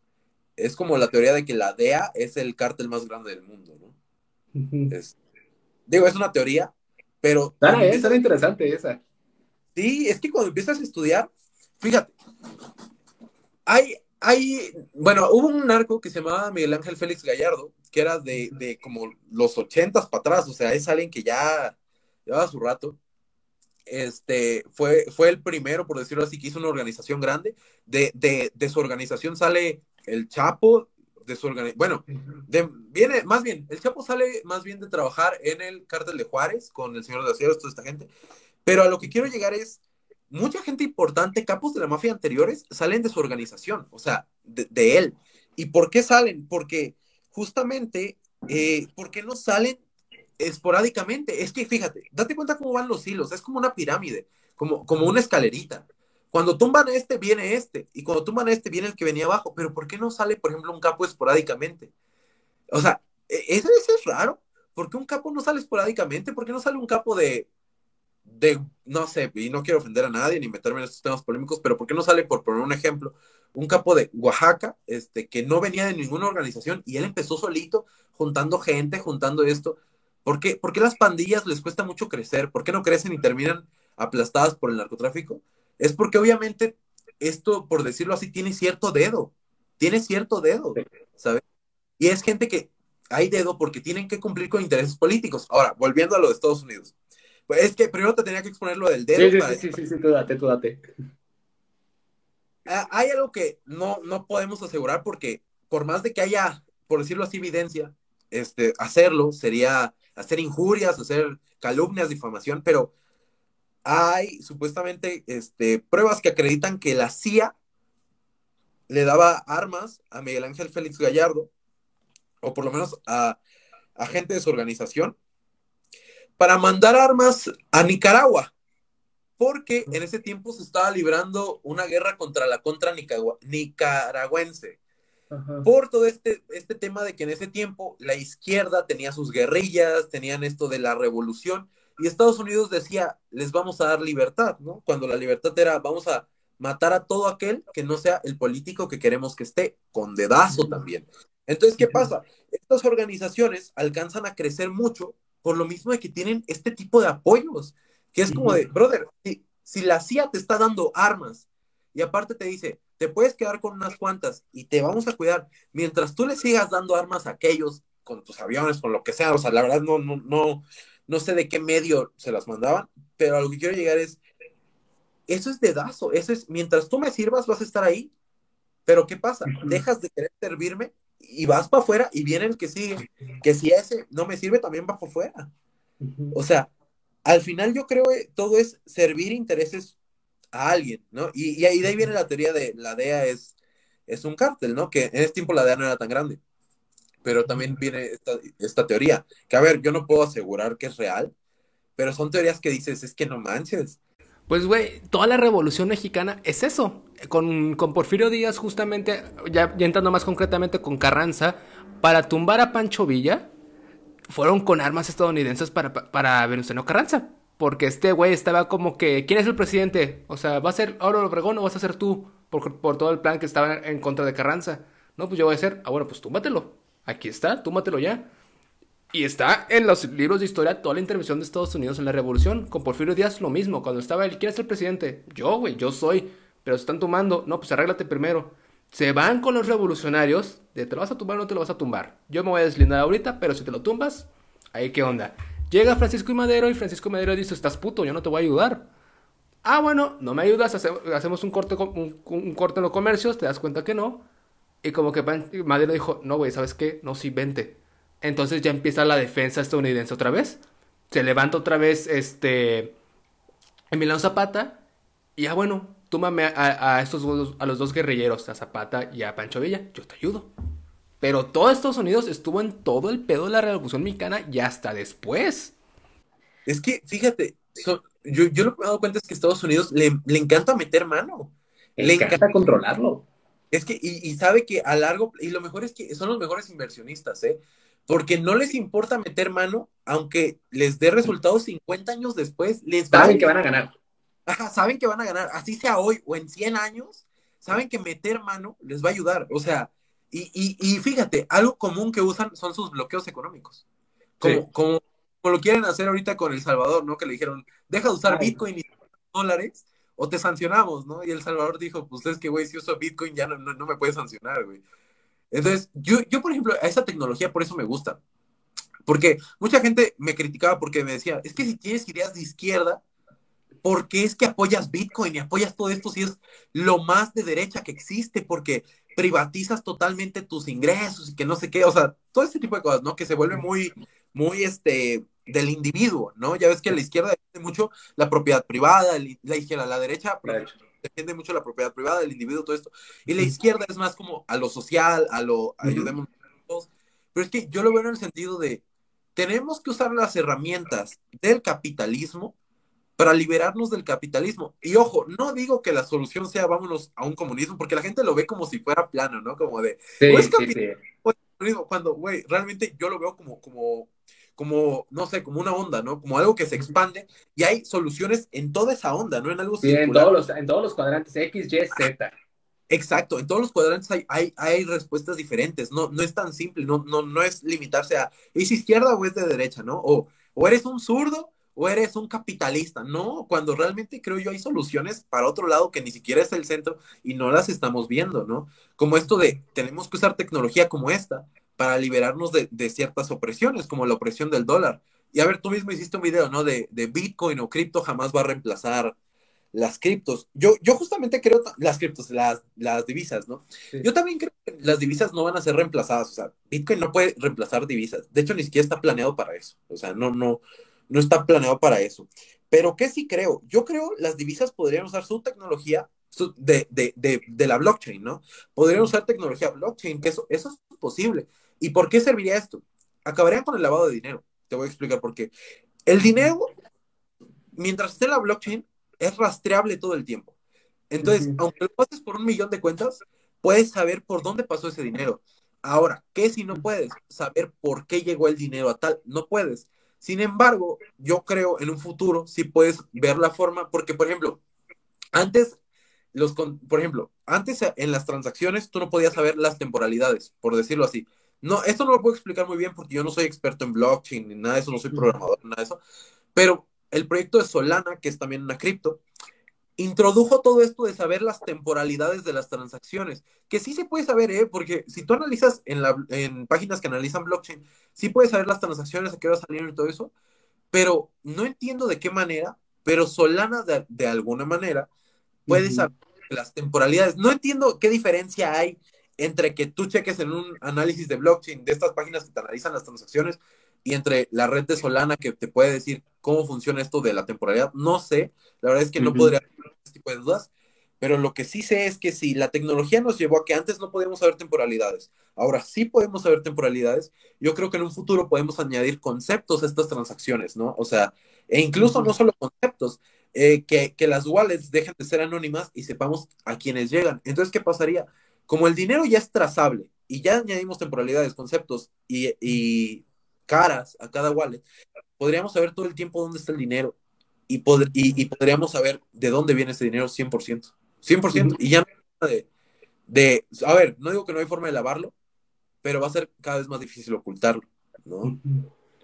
[SPEAKER 1] Es como la teoría de que la DEA es el cártel más grande del mundo, ¿no? Uh -huh. es, digo, es una teoría, pero...
[SPEAKER 3] Dale, es interesante esa.
[SPEAKER 1] Sí, es que cuando empiezas a estudiar, fíjate, hay, hay, bueno, hubo un narco que se llamaba Miguel Ángel Félix Gallardo, que era de, de como los ochentas para atrás, o sea, es alguien que ya llevaba su rato, este, fue, fue el primero, por decirlo así, que hizo una organización grande. De, de, de su organización sale el Chapo, de su organización, bueno, de, viene, más bien, el Chapo sale más bien de trabajar en el cártel de Juárez con el señor de Acero, toda esta gente, pero a lo que quiero llegar es, mucha gente importante, capos de la mafia anteriores, salen de su organización, o sea, de, él. ¿Y por qué salen? Porque justamente, eh, ¿por qué no salen esporádicamente. Es que fíjate, date cuenta cómo van los hilos, es como una pirámide, como, como una escalerita. Cuando tumban este, viene este, y cuando tumban este, viene el que venía abajo. Pero ¿por qué no sale, por ejemplo, un capo esporádicamente? O sea, eso, eso es raro. ¿Por qué un capo no sale esporádicamente? ¿Por qué no sale un capo de, de, no sé, y no quiero ofender a nadie ni meterme en estos temas polémicos, pero ¿por qué no sale, por poner un ejemplo, un capo de Oaxaca, este, que no venía de ninguna organización y él empezó solito, juntando gente, juntando esto? ¿Por qué, ¿Por qué las pandillas les cuesta mucho crecer? ¿Por qué no crecen y terminan aplastadas por el narcotráfico? Es porque obviamente esto, por decirlo así, tiene cierto dedo. Tiene cierto dedo, ¿sabes? Y es gente que hay dedo porque tienen que cumplir con intereses políticos. Ahora, volviendo a lo de Estados Unidos. Pues es que primero te tenía que exponer lo del dedo.
[SPEAKER 3] Sí, sí, para... sí, sí, sí, tú date, tú date.
[SPEAKER 1] Ah, hay algo que no, no podemos asegurar porque por más de que haya, por decirlo así, evidencia, este, hacerlo sería hacer injurias, hacer calumnias, difamación, pero hay supuestamente este, pruebas que acreditan que la CIA le daba armas a Miguel Ángel Félix Gallardo, o por lo menos a, a gente de su organización, para mandar armas a Nicaragua, porque en ese tiempo se estaba librando una guerra contra la contra nicaragüense. Ajá. por todo este, este tema de que en ese tiempo la izquierda tenía sus guerrillas, tenían esto de la revolución, y Estados Unidos decía, les vamos a dar libertad, ¿no? Cuando la libertad era, vamos a matar a todo aquel que no sea el político que queremos que esté, con dedazo también. Entonces, ¿qué pasa? Estas organizaciones alcanzan a crecer mucho por lo mismo de que tienen este tipo de apoyos, que es como de, brother, si, si la CIA te está dando armas y aparte te dice, te puedes quedar con unas cuantas y te vamos a cuidar. Mientras tú le sigas dando armas a aquellos con tus aviones, con lo que sea, o sea, la verdad no, no, no, no sé de qué medio se las mandaban, pero a lo que quiero llegar es, eso es dedazo, eso es, mientras tú me sirvas vas a estar ahí, pero ¿qué pasa? Dejas de querer servirme y vas para afuera y viene el que sigue, que si ese no me sirve también va para afuera. O sea, al final yo creo que todo es servir intereses a alguien, ¿no? Y, y, ahí de ahí viene la teoría de la DEA es, es un cártel, ¿no? Que en ese tiempo la DEA no era tan grande. Pero también viene esta, esta, teoría, que a ver, yo no puedo asegurar que es real, pero son teorías que dices, es que no manches.
[SPEAKER 2] Pues, güey, toda la revolución mexicana es eso. Con, con Porfirio Díaz, justamente, ya, entrando más concretamente con Carranza, para tumbar a Pancho Villa, fueron con armas estadounidenses para, para Venustiano Carranza. Porque este güey estaba como que, ¿quién es el presidente? O sea, ¿va a ser Auro Obregón o vas a ser tú? Por, por todo el plan que estaba en contra de Carranza. No, pues yo voy a ser, ah, bueno, pues túmbatelo. Aquí está, túmatelo ya. Y está en los libros de historia toda la intervención de Estados Unidos en la revolución. Con Porfirio Díaz lo mismo. Cuando estaba él, ¿quién es el presidente? Yo, güey, yo soy. Pero se están tumbando. No, pues arréglate primero. Se van con los revolucionarios de te lo vas a tumbar o no te lo vas a tumbar. Yo me voy a deslindar ahorita, pero si te lo tumbas, ahí qué onda. Llega Francisco y Madero y Francisco y Madero dice, estás puto, yo no te voy a ayudar. Ah, bueno, no me ayudas, hacemos un corte, un, un corte en los comercios, te das cuenta que no. Y como que Madero dijo, no, güey, ¿sabes qué? No, sí, vente. Entonces ya empieza la defensa estadounidense otra vez. Se levanta otra vez este Emiliano Zapata. Y ya bueno, túmame a, estos a los dos guerrilleros, a Zapata y a Pancho Villa. Yo te ayudo. Pero todo Estados Unidos estuvo en todo el pedo de la revolución mexicana y hasta después.
[SPEAKER 1] Es que, fíjate, yo, yo, lo que me he dado cuenta es que Estados Unidos le, encanta meter mano.
[SPEAKER 3] Le, encanta, controlarlo.
[SPEAKER 1] Es que, y, y, sabe que a largo, y lo mejor es que son los mejores inversionistas, ¿eh? Porque no les importa meter mano, aunque les dé resultados 50 años después, les
[SPEAKER 3] saben que van a ganar.
[SPEAKER 1] Ajá, saben que van a ganar, así sea hoy o en 100 años, saben que meter mano les va a ayudar. O sea, y, y, y fíjate, algo común que usan son sus bloqueos económicos. Como, como, lo quieren hacer ahorita con El Salvador, ¿no? Que le dijeron, deja de usar Bitcoin y dólares o te sancionamos, ¿no? Y El Salvador dijo, pues es que, güey, si uso Bitcoin ya no, no, no me puedes sancionar, güey. Entonces, yo, yo, por ejemplo, a esa tecnología por eso me gusta. Porque mucha gente me criticaba porque me decía, es que si tienes ideas de izquierda, ¿por qué es que apoyas Bitcoin y apoyas todo esto si es lo más de derecha que existe? Porque privatizas totalmente tus ingresos y que no sé qué, o sea, todo este tipo de cosas, ¿no? Que se vuelve muy, muy, este, del individuo, ¿no? Ya ves que la izquierda defiende mucho la propiedad privada, la izquierda, la derecha, defiende mucho la propiedad privada del individuo, todo esto. Y la izquierda es más como a lo social, a lo ayudemos a todos. Pero es que yo lo veo en el sentido de, tenemos que usar las herramientas del capitalismo para liberarnos del capitalismo. Y ojo, no digo que la solución sea vámonos a un comunismo, porque la gente lo ve como si fuera plano, ¿no? Como de, sí, es capitalismo, cuando, güey, realmente yo lo veo como, como como, no sé, como una onda, ¿no? Como algo que se expande y hay soluciones en toda esa onda, ¿no? En algo
[SPEAKER 3] sí, en todos, los, en todos los cuadrantes, X, Y, Z.
[SPEAKER 1] Exacto, en todos los cuadrantes hay, hay, hay, respuestas diferentes, no, no es tan simple, no, no, no es limitarse a, ¿es izquierda o es de derecha, no? O, o eres un zurdo o eres un capitalista, no, cuando realmente creo yo hay soluciones para otro lado que ni siquiera es el centro y no las estamos viendo, ¿no? Como esto de, tenemos que usar tecnología como esta para liberarnos de, ciertas opresiones, como la opresión del dólar. Y a ver, tú mismo hiciste un video, ¿no? De, Bitcoin o cripto jamás va a reemplazar las criptos. Yo, yo justamente creo, las criptos, las, las divisas, ¿no? Yo también creo que las divisas no van a ser reemplazadas. O sea, Bitcoin no puede reemplazar divisas. De hecho, ni siquiera está planeado para eso. O sea, no, no, no está planeado para eso. Pero ¿qué sí creo? Yo creo las divisas podrían usar su tecnología de, de, de, de la blockchain, ¿no? Podrían usar tecnología blockchain, que eso, eso es posible. ¿Y por qué serviría esto? Acabarían con el lavado de dinero. Te voy a explicar por qué. El dinero, mientras esté en la blockchain, es rastreable todo el tiempo. Entonces, aunque lo pases por un millón de cuentas, puedes saber por dónde pasó ese dinero. Ahora, ¿qué si no puedes saber por qué llegó el dinero a tal? No puedes. Sin embargo, yo creo en un futuro sí puedes ver la forma, porque por ejemplo, antes los, por ejemplo, antes en las transacciones tú no podías saber las temporalidades, por decirlo así. No, esto no lo puedo explicar muy bien porque yo no soy experto en blockchain ni nada de eso, no soy programador, nada de eso. Pero el proyecto de Solana, que es también una cripto, introdujo todo esto de saber las temporalidades de las transacciones, que sí se puede saber, ¿eh? porque si tú analizas en, la, en páginas que analizan blockchain, sí puedes saber las transacciones, a qué va a salir y todo eso, pero no entiendo de qué manera, pero Solana de, de alguna manera puede saber las temporalidades. No entiendo qué diferencia hay entre que tú cheques en un análisis de blockchain de estas páginas que te analizan las transacciones y entre la red de Solana que te puede decir cómo funciona esto de la temporalidad, no sé, la verdad es que no podría este tipo de dudas, pero lo que sí sé es que si la tecnología nos llevó a que antes no podíamos saber temporalidades, ahora sí podemos saber temporalidades, yo creo que en un futuro podemos añadir conceptos a estas transacciones, ¿no? O sea, e incluso no solo conceptos, eh, que, que, las wallets dejen de ser anónimas y sepamos a quiénes llegan. Entonces, ¿qué pasaría? Como el dinero ya es trazable y ya añadimos temporalidades, conceptos y, y caras a cada wallet, podríamos saber todo el tiempo dónde está el dinero y, y, y, podríamos saber de dónde viene ese dinero 100%. 100%. Y ya no de, de, a ver, no digo que no hay forma de lavarlo, pero va a ser cada vez más difícil ocultarlo, ¿no?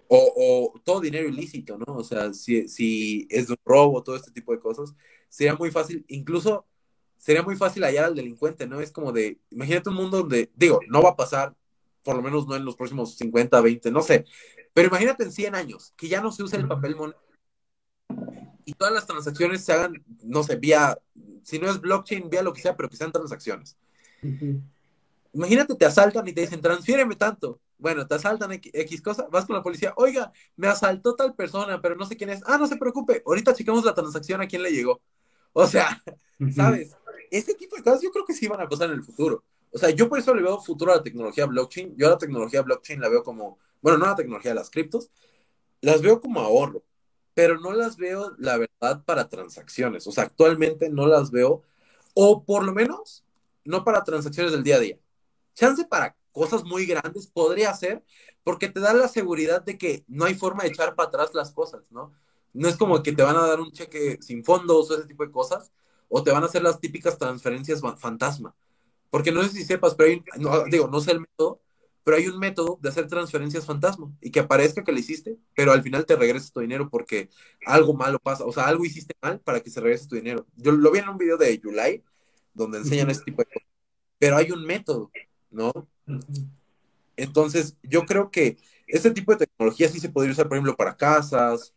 [SPEAKER 1] O, o, todo dinero ilícito, ¿no? O sea, si, si es de un robo, todo este tipo de cosas, sería muy fácil, incluso sería muy fácil hallar al delincuente, ¿no? Es como de, imagínate un mundo donde, digo, no va a pasar, por lo menos no en los próximos 50, 20, no sé, pero imagínate en 100 años, que ya no se usa el papel moneda y todas las transacciones se hagan, no sé, vía, si no es blockchain, vía lo que sea, pero que sean transacciones. Imagínate, te asaltan y te dicen, transfiéreme tanto. Bueno, te asaltan X, cosa, vas con la policía, oiga, me asaltó tal persona, pero no sé quién es. Ah, no se preocupe, ahorita checamos la transacción a quién le llegó. O sea, ¿sabes? Este tipo de cosas yo creo que sí van a pasar en el futuro. O sea, yo por eso le veo futuro a la tecnología blockchain. Yo a la tecnología blockchain la veo como, bueno, no a la tecnología de las criptos, las veo como ahorro, pero no las veo, la verdad, para transacciones. O sea, actualmente no las veo, o por lo menos no para transacciones del día a día. Chance para cosas muy grandes podría ser, porque te da la seguridad de que no hay forma de echar para atrás las cosas, ¿no? No es como que te van a dar un cheque sin fondos o ese tipo de cosas, o te van a hacer las típicas transferencias fantasma. Porque no sé si sepas, pero hay, no, digo, no sé el método, pero hay un método de hacer transferencias fantasma y que aparezca que le hiciste, pero al final te regreses tu dinero porque algo malo pasa, o sea, algo hiciste mal para que se regrese tu dinero. Yo lo vi en un video de July donde enseñan este tipo de cosas, pero hay un método, ¿no? Entonces, yo creo que este tipo de tecnología sí se podría usar, por ejemplo, para casas,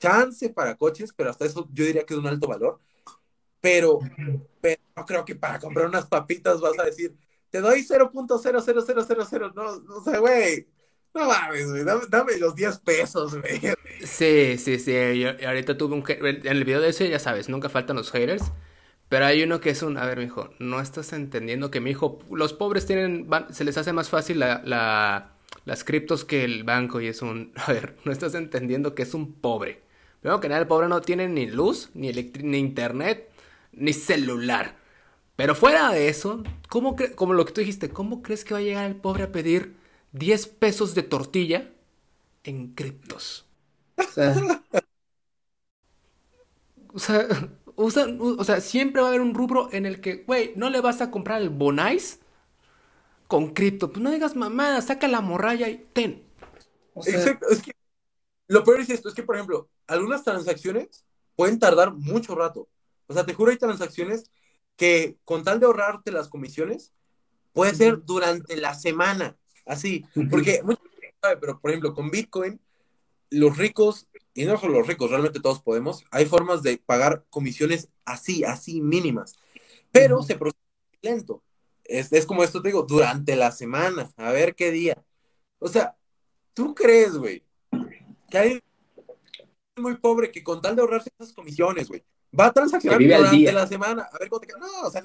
[SPEAKER 1] chance para coches, pero hasta eso yo diría que es un alto valor. Pero, pero no creo que para comprar unas papitas vas a decir, te doy 0.00000. No, no sé, güey. No mames, güey. Dame, los 10 pesos, güey.
[SPEAKER 2] Sí, sí, sí. Yo, ahorita tuve un. En el video de ese, ya sabes, nunca faltan los haters. Pero hay uno que es un. A ver, mijo, no estás entendiendo que mi hijo. Los pobres tienen. se les hace más fácil la, la, las criptos que el banco. Y es un. A ver, no estás entendiendo que es un pobre. Primero que nada, el pobre no tiene ni luz, ni, ni internet, ni celular. Pero fuera de eso, ¿cómo como lo que tú dijiste, ¿cómo crees que va a llegar el pobre a pedir 10 pesos de tortilla en criptos? O sea, o sea, siempre va a haber un rubro en el que, güey, no le vas a comprar el Bonais con cripto. Pues no digas mamada, saca la morralla y ten.
[SPEAKER 1] Exacto, es que lo peor es esto, es que, por ejemplo, algunas transacciones pueden tardar mucho rato. O sea, te juro, hay transacciones que con tal de ahorrarte las comisiones, puede ser durante la semana, así, porque mucha gente sabe, pero por ejemplo, con Bitcoin, los ricos, y no solo los ricos, realmente todos podemos, hay formas de pagar comisiones así, así mínimas, pero se procede lento. Es, es como esto te digo, durante la semana, a ver qué día. O sea, ¿tú crees, güey, que hay muy pobre que con tal de ahorrarse esas comisiones, güey, Va a transaccionar durante la semana. A ver cómo te No, o sea,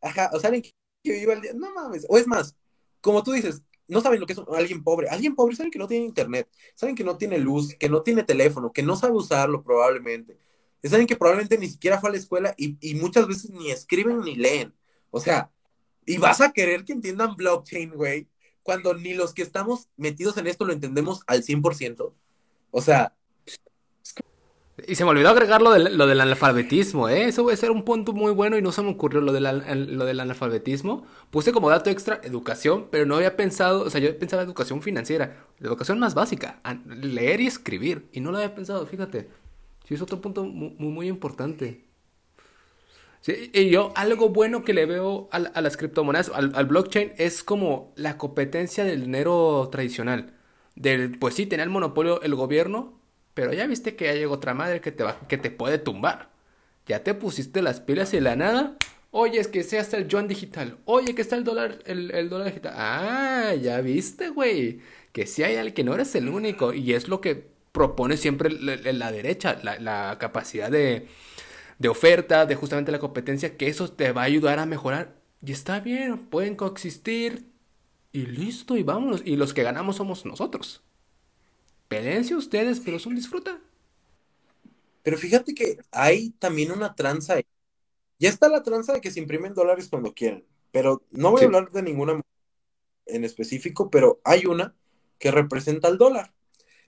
[SPEAKER 1] ajá, o sea, alguien que vive el día. No mames. O es más, como tú dices, no saben lo que es alguien pobre. Alguien pobre saben que no tiene internet, saben que no tiene luz, que no tiene teléfono, que no sabe usarlo probablemente. Saben que probablemente ni siquiera fue a la escuela y, y muchas veces ni escriben ni leen. O sea, y vas a querer que entiendan blockchain, güey, cuando ni los que estamos metidos en esto lo entendemos al 100%. O sea,
[SPEAKER 2] y se me olvidó agregar lo del, lo del analfabetismo, ¿eh? Eso a ser un punto muy bueno y no se me ocurrió lo, lo del analfabetismo. Puse como dato extra educación, pero no había pensado, o sea, yo pensaba educación financiera, la educación más básica, leer y escribir, y no lo había pensado, fíjate. Sí, es otro punto muy, muy importante. y yo, algo bueno que le veo a, las criptomonedas, al, al, blockchain, es como la competencia del dinero tradicional. Del, pues sí, tenía el monopolio el gobierno, pero ya viste que ya llegó otra madre que te, va, que te puede tumbar. Ya te pusiste las pilas y la nada. Oye, es que sea hasta el yuan digital. Oye, que está el dólar, el, dólar digital. Ah, ya viste, güey. Que si hay alguien que no eres el único. Y es lo que propone siempre la, la derecha, la, capacidad de, de oferta, de justamente la competencia, que eso te va a ayudar a mejorar. Y está bien, pueden coexistir. Y listo, y vámonos. Y los que ganamos somos nosotros. Peleense ustedes, pero es un disfruta.
[SPEAKER 1] Pero fíjate que hay también una tranza. ahí. Ya está la tranza de que se imprimen dólares cuando quieran. Pero no voy
[SPEAKER 3] Sí.
[SPEAKER 1] a hablar de ninguna en específico, pero hay una que representa el dólar.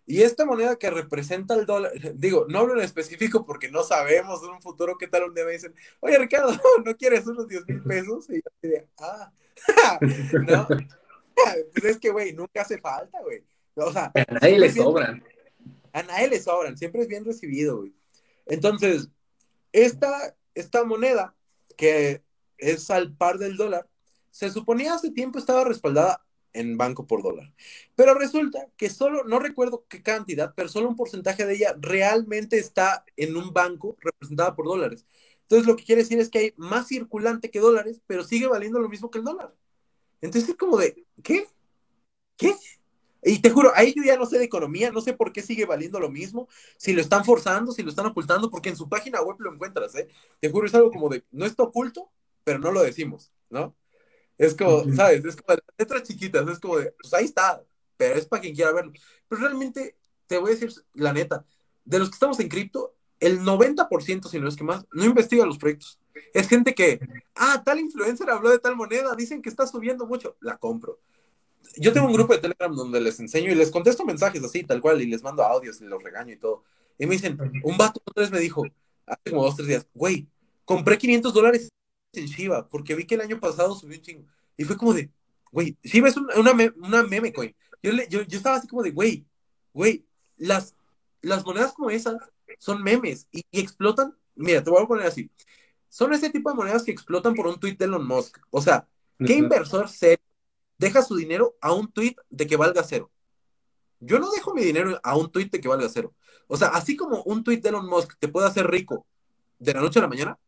[SPEAKER 1] Y esta moneda que representa el dólar, digo, no hablo en específico porque no sabemos en un futuro qué tal un día me dicen, oye Ricardo, ¿no quieres unos 10 mil pesos? Y yo diría, ah, no, pues es que, güey, nunca hace falta, güey. O sea,
[SPEAKER 3] A nadie le
[SPEAKER 1] bien-
[SPEAKER 3] sobran.
[SPEAKER 1] a nadie le sobran, siempre es bien recibido, güey. Entonces, esta, esta moneda, que es al par del dólar, se suponía hace tiempo estaba respaldada en banco por dólar. Pero resulta que solo, no recuerdo qué cantidad, pero solo un porcentaje de ella realmente está en un banco representada por dólares. Entonces, lo que quiere decir es que hay más circulante que dólares, pero sigue valiendo lo mismo que el dólar. Entonces, es como de, ¿qué? ¿Qué? Y te juro, ahí yo ya no sé de economía, no sé por qué sigue valiendo lo mismo, si lo están forzando, si lo están ocultando, porque en su página web lo encuentras, ¿eh? Te juro, es algo como de, no está oculto, pero no lo decimos, ¿no? Es como. ¿sabes? Es como de letras chiquitas, es como de, pues ahí está, pero es para quien quiera verlo. Pero realmente, te voy a decir la neta, de los que estamos en cripto, el 90%, si no es que más, no investiga los proyectos. Es gente que, ah, tal influencer habló de tal moneda, dicen que está subiendo mucho, la compro. Yo tengo un grupo de Telegram donde les enseño y les contesto mensajes así, tal cual, y les mando audios y los regaño y todo. Y me dicen, un vato vez me dijo, hace como dos, tres días, güey, compré 500 dólares en Shiba porque vi que el año pasado subió un chingo. Y fue como de, güey, Shiba es un- una, me- una meme coin. Yo, le- yo, yo estaba así como de, güey, güey, las, las monedas como esas son memes y, y explotan. Mira, te voy a poner así. Son ese tipo de monedas que explotan por un tweet de Elon Musk. O sea, ¿qué inversor serio deja su dinero a un tweet de que valga cero? Yo no dejo mi dinero a un tweet de que valga cero. O sea, así como un tweet de Elon Musk te puede hacer rico de la noche a la mañana,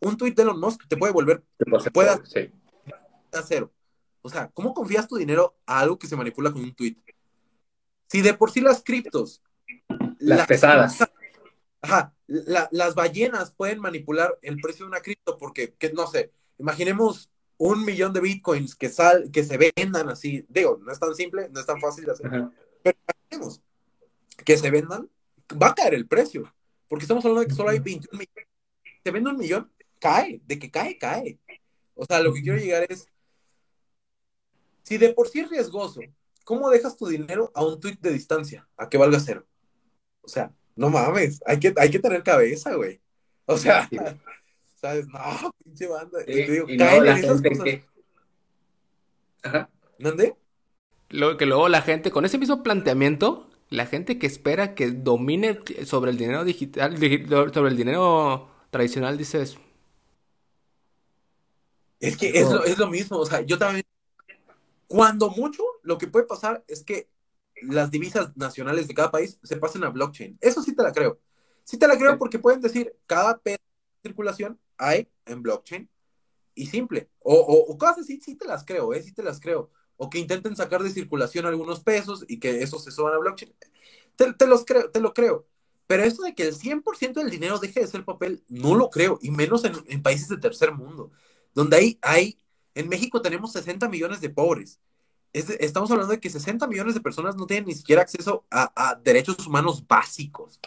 [SPEAKER 1] un tweet de Elon Musk te puede volver
[SPEAKER 3] Pueda- sí.
[SPEAKER 1] a cero. O sea, ¿cómo confías tu dinero a algo que se manipula con un tweet? Si de por sí las criptos,
[SPEAKER 3] Las pesadas.
[SPEAKER 1] Ajá, la- las ballenas pueden manipular el precio de una cripto porque, que, no sé, imaginemos un millón de bitcoins que, sal, que se vendan así. Digo, no es tan simple, no es tan fácil de hacer.
[SPEAKER 3] Ajá.
[SPEAKER 1] Imaginemos que se vendan, va a caer el precio. Porque estamos hablando de que solo hay 21 millones. Se vende un millón, cae. De que cae, cae. O sea, lo que quiero llegar es, si de por sí es riesgoso, ¿cómo dejas tu dinero a un tweet de distancia? A que valga cero. O sea, no mames, hay que, hay que tener cabeza, güey. O sea. ¿Sabes? No, pinche banda.
[SPEAKER 3] Sí,
[SPEAKER 1] Y te digo,
[SPEAKER 3] y no, la gente
[SPEAKER 1] cosas.
[SPEAKER 3] que... Ajá.
[SPEAKER 1] ¿Dónde?
[SPEAKER 2] Lo que luego la gente, con ese mismo planteamiento, la gente que espera que domine sobre el dinero digital, digi- sobre el dinero tradicional, dices,
[SPEAKER 1] Es que es lo, es lo mismo, o sea, yo también, cuando mucho, lo que puede pasar es que las divisas nacionales de cada país se pasen a blockchain. Eso sí te la creo. Sí te la creo porque pueden decir, cada peso de circulación hay en blockchain y simple. O, o, o cosas así, sí te las creo, ¿eh? Sí te las creo. O que intenten sacar de circulación algunos pesos y que esos se suban a blockchain. Te, te los creo, te lo creo. Pero eso de que el 100% del dinero deje de ser papel, no lo creo. Y menos en, en países de tercer mundo donde hay, hay, en México tenemos 60 millones de pobres. Es estamos hablando de que 60 millones de personas no tienen ni siquiera acceso a, a derechos humanos básicos,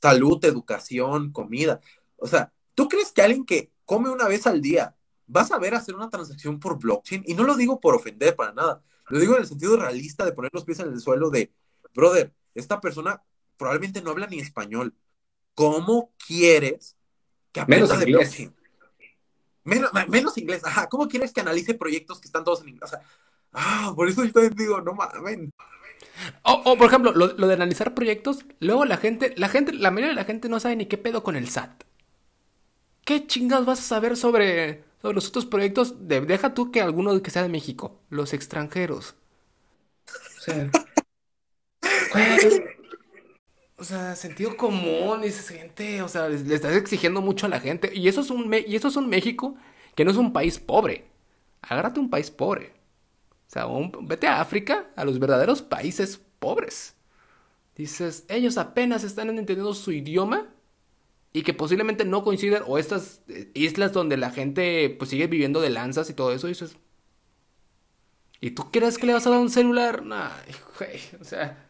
[SPEAKER 1] salud, educación, comida. O sea, ¿tú crees que alguien que come una vez al día va a saber hacer una transacción por blockchain? Y no lo digo por ofender para nada, lo digo en el sentido realista de poner los pies en el suelo de, brother, esta persona probablemente no habla ni español. ¿Cómo quieres que
[SPEAKER 3] Menos
[SPEAKER 1] aprenda de
[SPEAKER 3] inglés.
[SPEAKER 1] blockchain? Menos, menos inglés, ajá. ¿Cómo quieres que analice proyectos que están todos en inglés? O sea, ah, por eso yo también digo, no mames.
[SPEAKER 2] O, o, por ejemplo, lo, lo de analizar proyectos, luego la gente, la gente, la mayoría de la gente no sabe ni qué pedo con el SAT. ¿Qué chingados vas a saber sobre, sobre los otros proyectos? De- deja tú que alguno que sea de México, los extranjeros.
[SPEAKER 3] O sea,
[SPEAKER 2] O sea, sentido común, dices gente, o sea, le le estás exigiendo mucho a la gente. Y eso es un, y eso es un México que no es un país pobre. Agárrate un país pobre. O sea, un- vete a África, a los verdaderos países pobres. Dices, ellos apenas están entendiendo su idioma y que posiblemente no coinciden, o estas eh, islas donde la gente pues sigue viviendo de lanzas y todo eso, y dices, ¿y tú crees que le vas a dar un celular? No, o sea,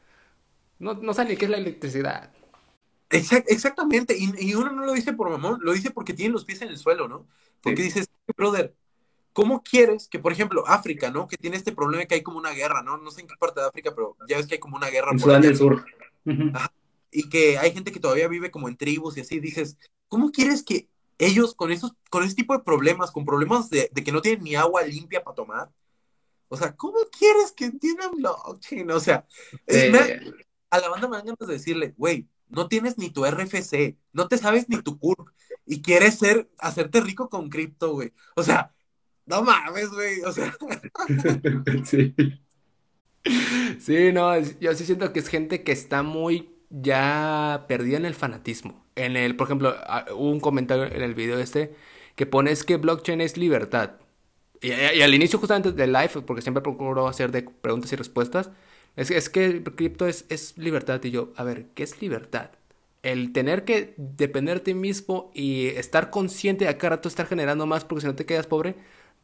[SPEAKER 2] no, no sabe ni qué es la electricidad.
[SPEAKER 1] exactamente, y, uno no lo dice por mamón, lo dice porque tiene los pies en el suelo, ¿no? Porque dices, brother, ¿cómo quieres que, por ejemplo, África, ¿no? Que tiene este problema que hay como una guerra, ¿no? No sé en qué parte de África, pero ya ves que hay como una guerra.
[SPEAKER 3] En Sudán del Sur
[SPEAKER 1] y que hay gente que todavía vive como en tribus y así, dices, ¿cómo quieres que ellos con esos, con ese tipo de problemas, con problemas de, que no tienen ni agua limpia para tomar, o sea, ¿cómo quieres que entiendan blockchain? O sea, a la banda me dan ganas de decirle, güey, no tienes ni tu RFC, no te sabes ni tu CURP y quieres ser, hacerte rico con cripto, güey. O sea, no mames, güey, o sea.
[SPEAKER 2] sí. Sí, no, yo sí siento que es gente que está muy ya perdida en el fanatismo. En el, por ejemplo, hubo un comentario en el video este que pone que blockchain es libertad. Y, al inicio justamente del live, porque siempre procuro hacer de preguntas y respuestas, es, es que cripto es, es libertad. Y yo, a ver, ¿qué es libertad? El tener que depender de ti mismo y estar consciente de a cada rato estar generando más porque si no te quedas pobre,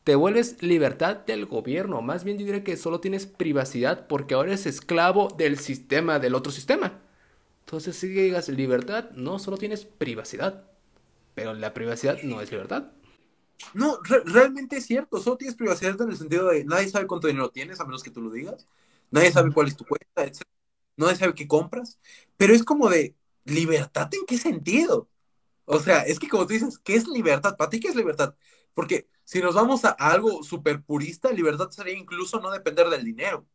[SPEAKER 2] te vuelves libertad del gobierno. Más bien yo diría que solo tienes privacidad porque ahora eres esclavo del sistema, del otro sistema. Entonces si digas libertad, no, solo tienes privacidad. Pero la privacidad no es libertad.
[SPEAKER 1] No, realmente es cierto, solo tienes privacidad en el sentido de nadie sabe cuánto dinero tienes a menos que tú lo digas, nadie sabe cuál es tu cuenta, etc. Nadie sabe qué compras, pero es como de libertad en qué sentido. O sea, es que como tú dices, ¿qué es libertad? ¿Para ti qué es libertad? Porque si nos vamos a, algo súper purista, libertad sería incluso no depender del dinero,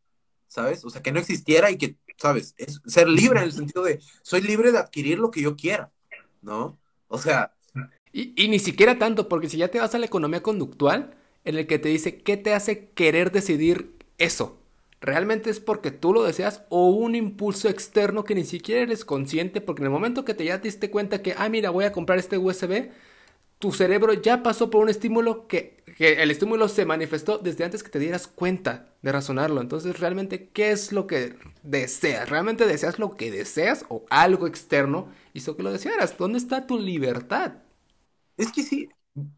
[SPEAKER 1] ¿sabes? O sea, que no existiera y que, ¿sabes? Es ser libre en el sentido de, soy libre de adquirir lo que yo quiera, ¿no? O sea...
[SPEAKER 2] Y, y ni siquiera tanto, porque si ya te vas a la economía conductual, en el que te dice, ¿qué te hace querer decidir eso? ¿Realmente es porque tú lo deseas o un impulso externo que ni siquiera eres consciente? Porque en el momento que te ya te diste cuenta que, ah, mira, voy a comprar este USB, tu cerebro ya pasó por un estímulo que, el estímulo se manifestó desde antes que te dieras cuenta de razonarlo. Entonces, realmente, ¿qué es lo que deseas? ¿Realmente deseas lo que deseas o algo externo hizo que lo desearas? ¿Dónde está tu libertad?
[SPEAKER 1] Es que sí,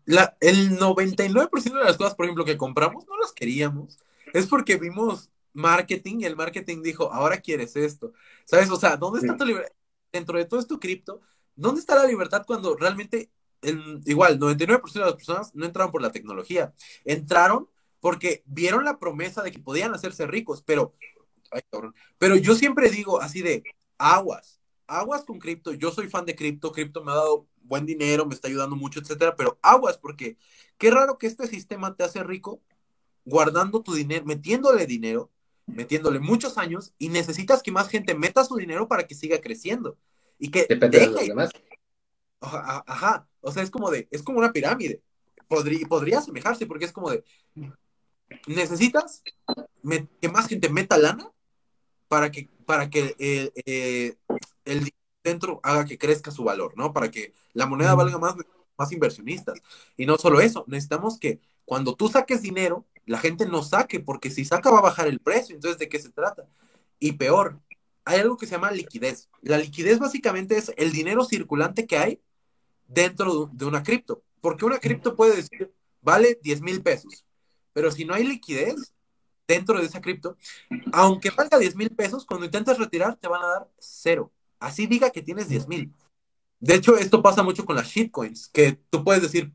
[SPEAKER 1] la, el 99% de las cosas, por ejemplo, que compramos, no las queríamos. Es porque vimos marketing y el marketing dijo, ahora quieres esto. ¿Sabes? O sea, ¿dónde está tu libertad? Dentro de todo esto cripto, ¿dónde está la libertad cuando realmente igual, 99% de las personas no entraron por la tecnología, entraron porque vieron la promesa de que podían hacerse ricos, pero, pero yo siempre digo así de aguas, aguas con cripto, yo soy fan de cripto, cripto me ha dado buen dinero, me está ayudando mucho, etcétera, pero aguas porque qué raro que este sistema te hace rico guardando tu dinero, metiéndole dinero, metiéndole muchos años y necesitas que más gente meta su dinero para que siga creciendo y que
[SPEAKER 3] Depende de los demás.
[SPEAKER 1] Ajá, o sea, es como de, es como una pirámide. Podría, podría asemejarse porque es como de, necesitas que más gente meta lana para que, para que eh, eh, el dentro haga que crezca su valor, ¿no? Para que la moneda valga más, más inversionistas. Y no solo eso, necesitamos que cuando tú saques dinero, la gente no saque, porque si saca va a bajar el precio. Entonces, ¿de qué se trata? Y peor, hay algo que se llama liquidez. La liquidez básicamente es el dinero circulante que hay dentro de una cripto. Porque una cripto puede decir, vale 10 mil pesos, pero si no hay liquidez dentro de esa cripto, aunque valga 10 mil pesos, cuando intentas retirar te van a dar cero. Así diga que tienes 10 mil. De hecho, esto pasa mucho con las shitcoins, que tú puedes decir,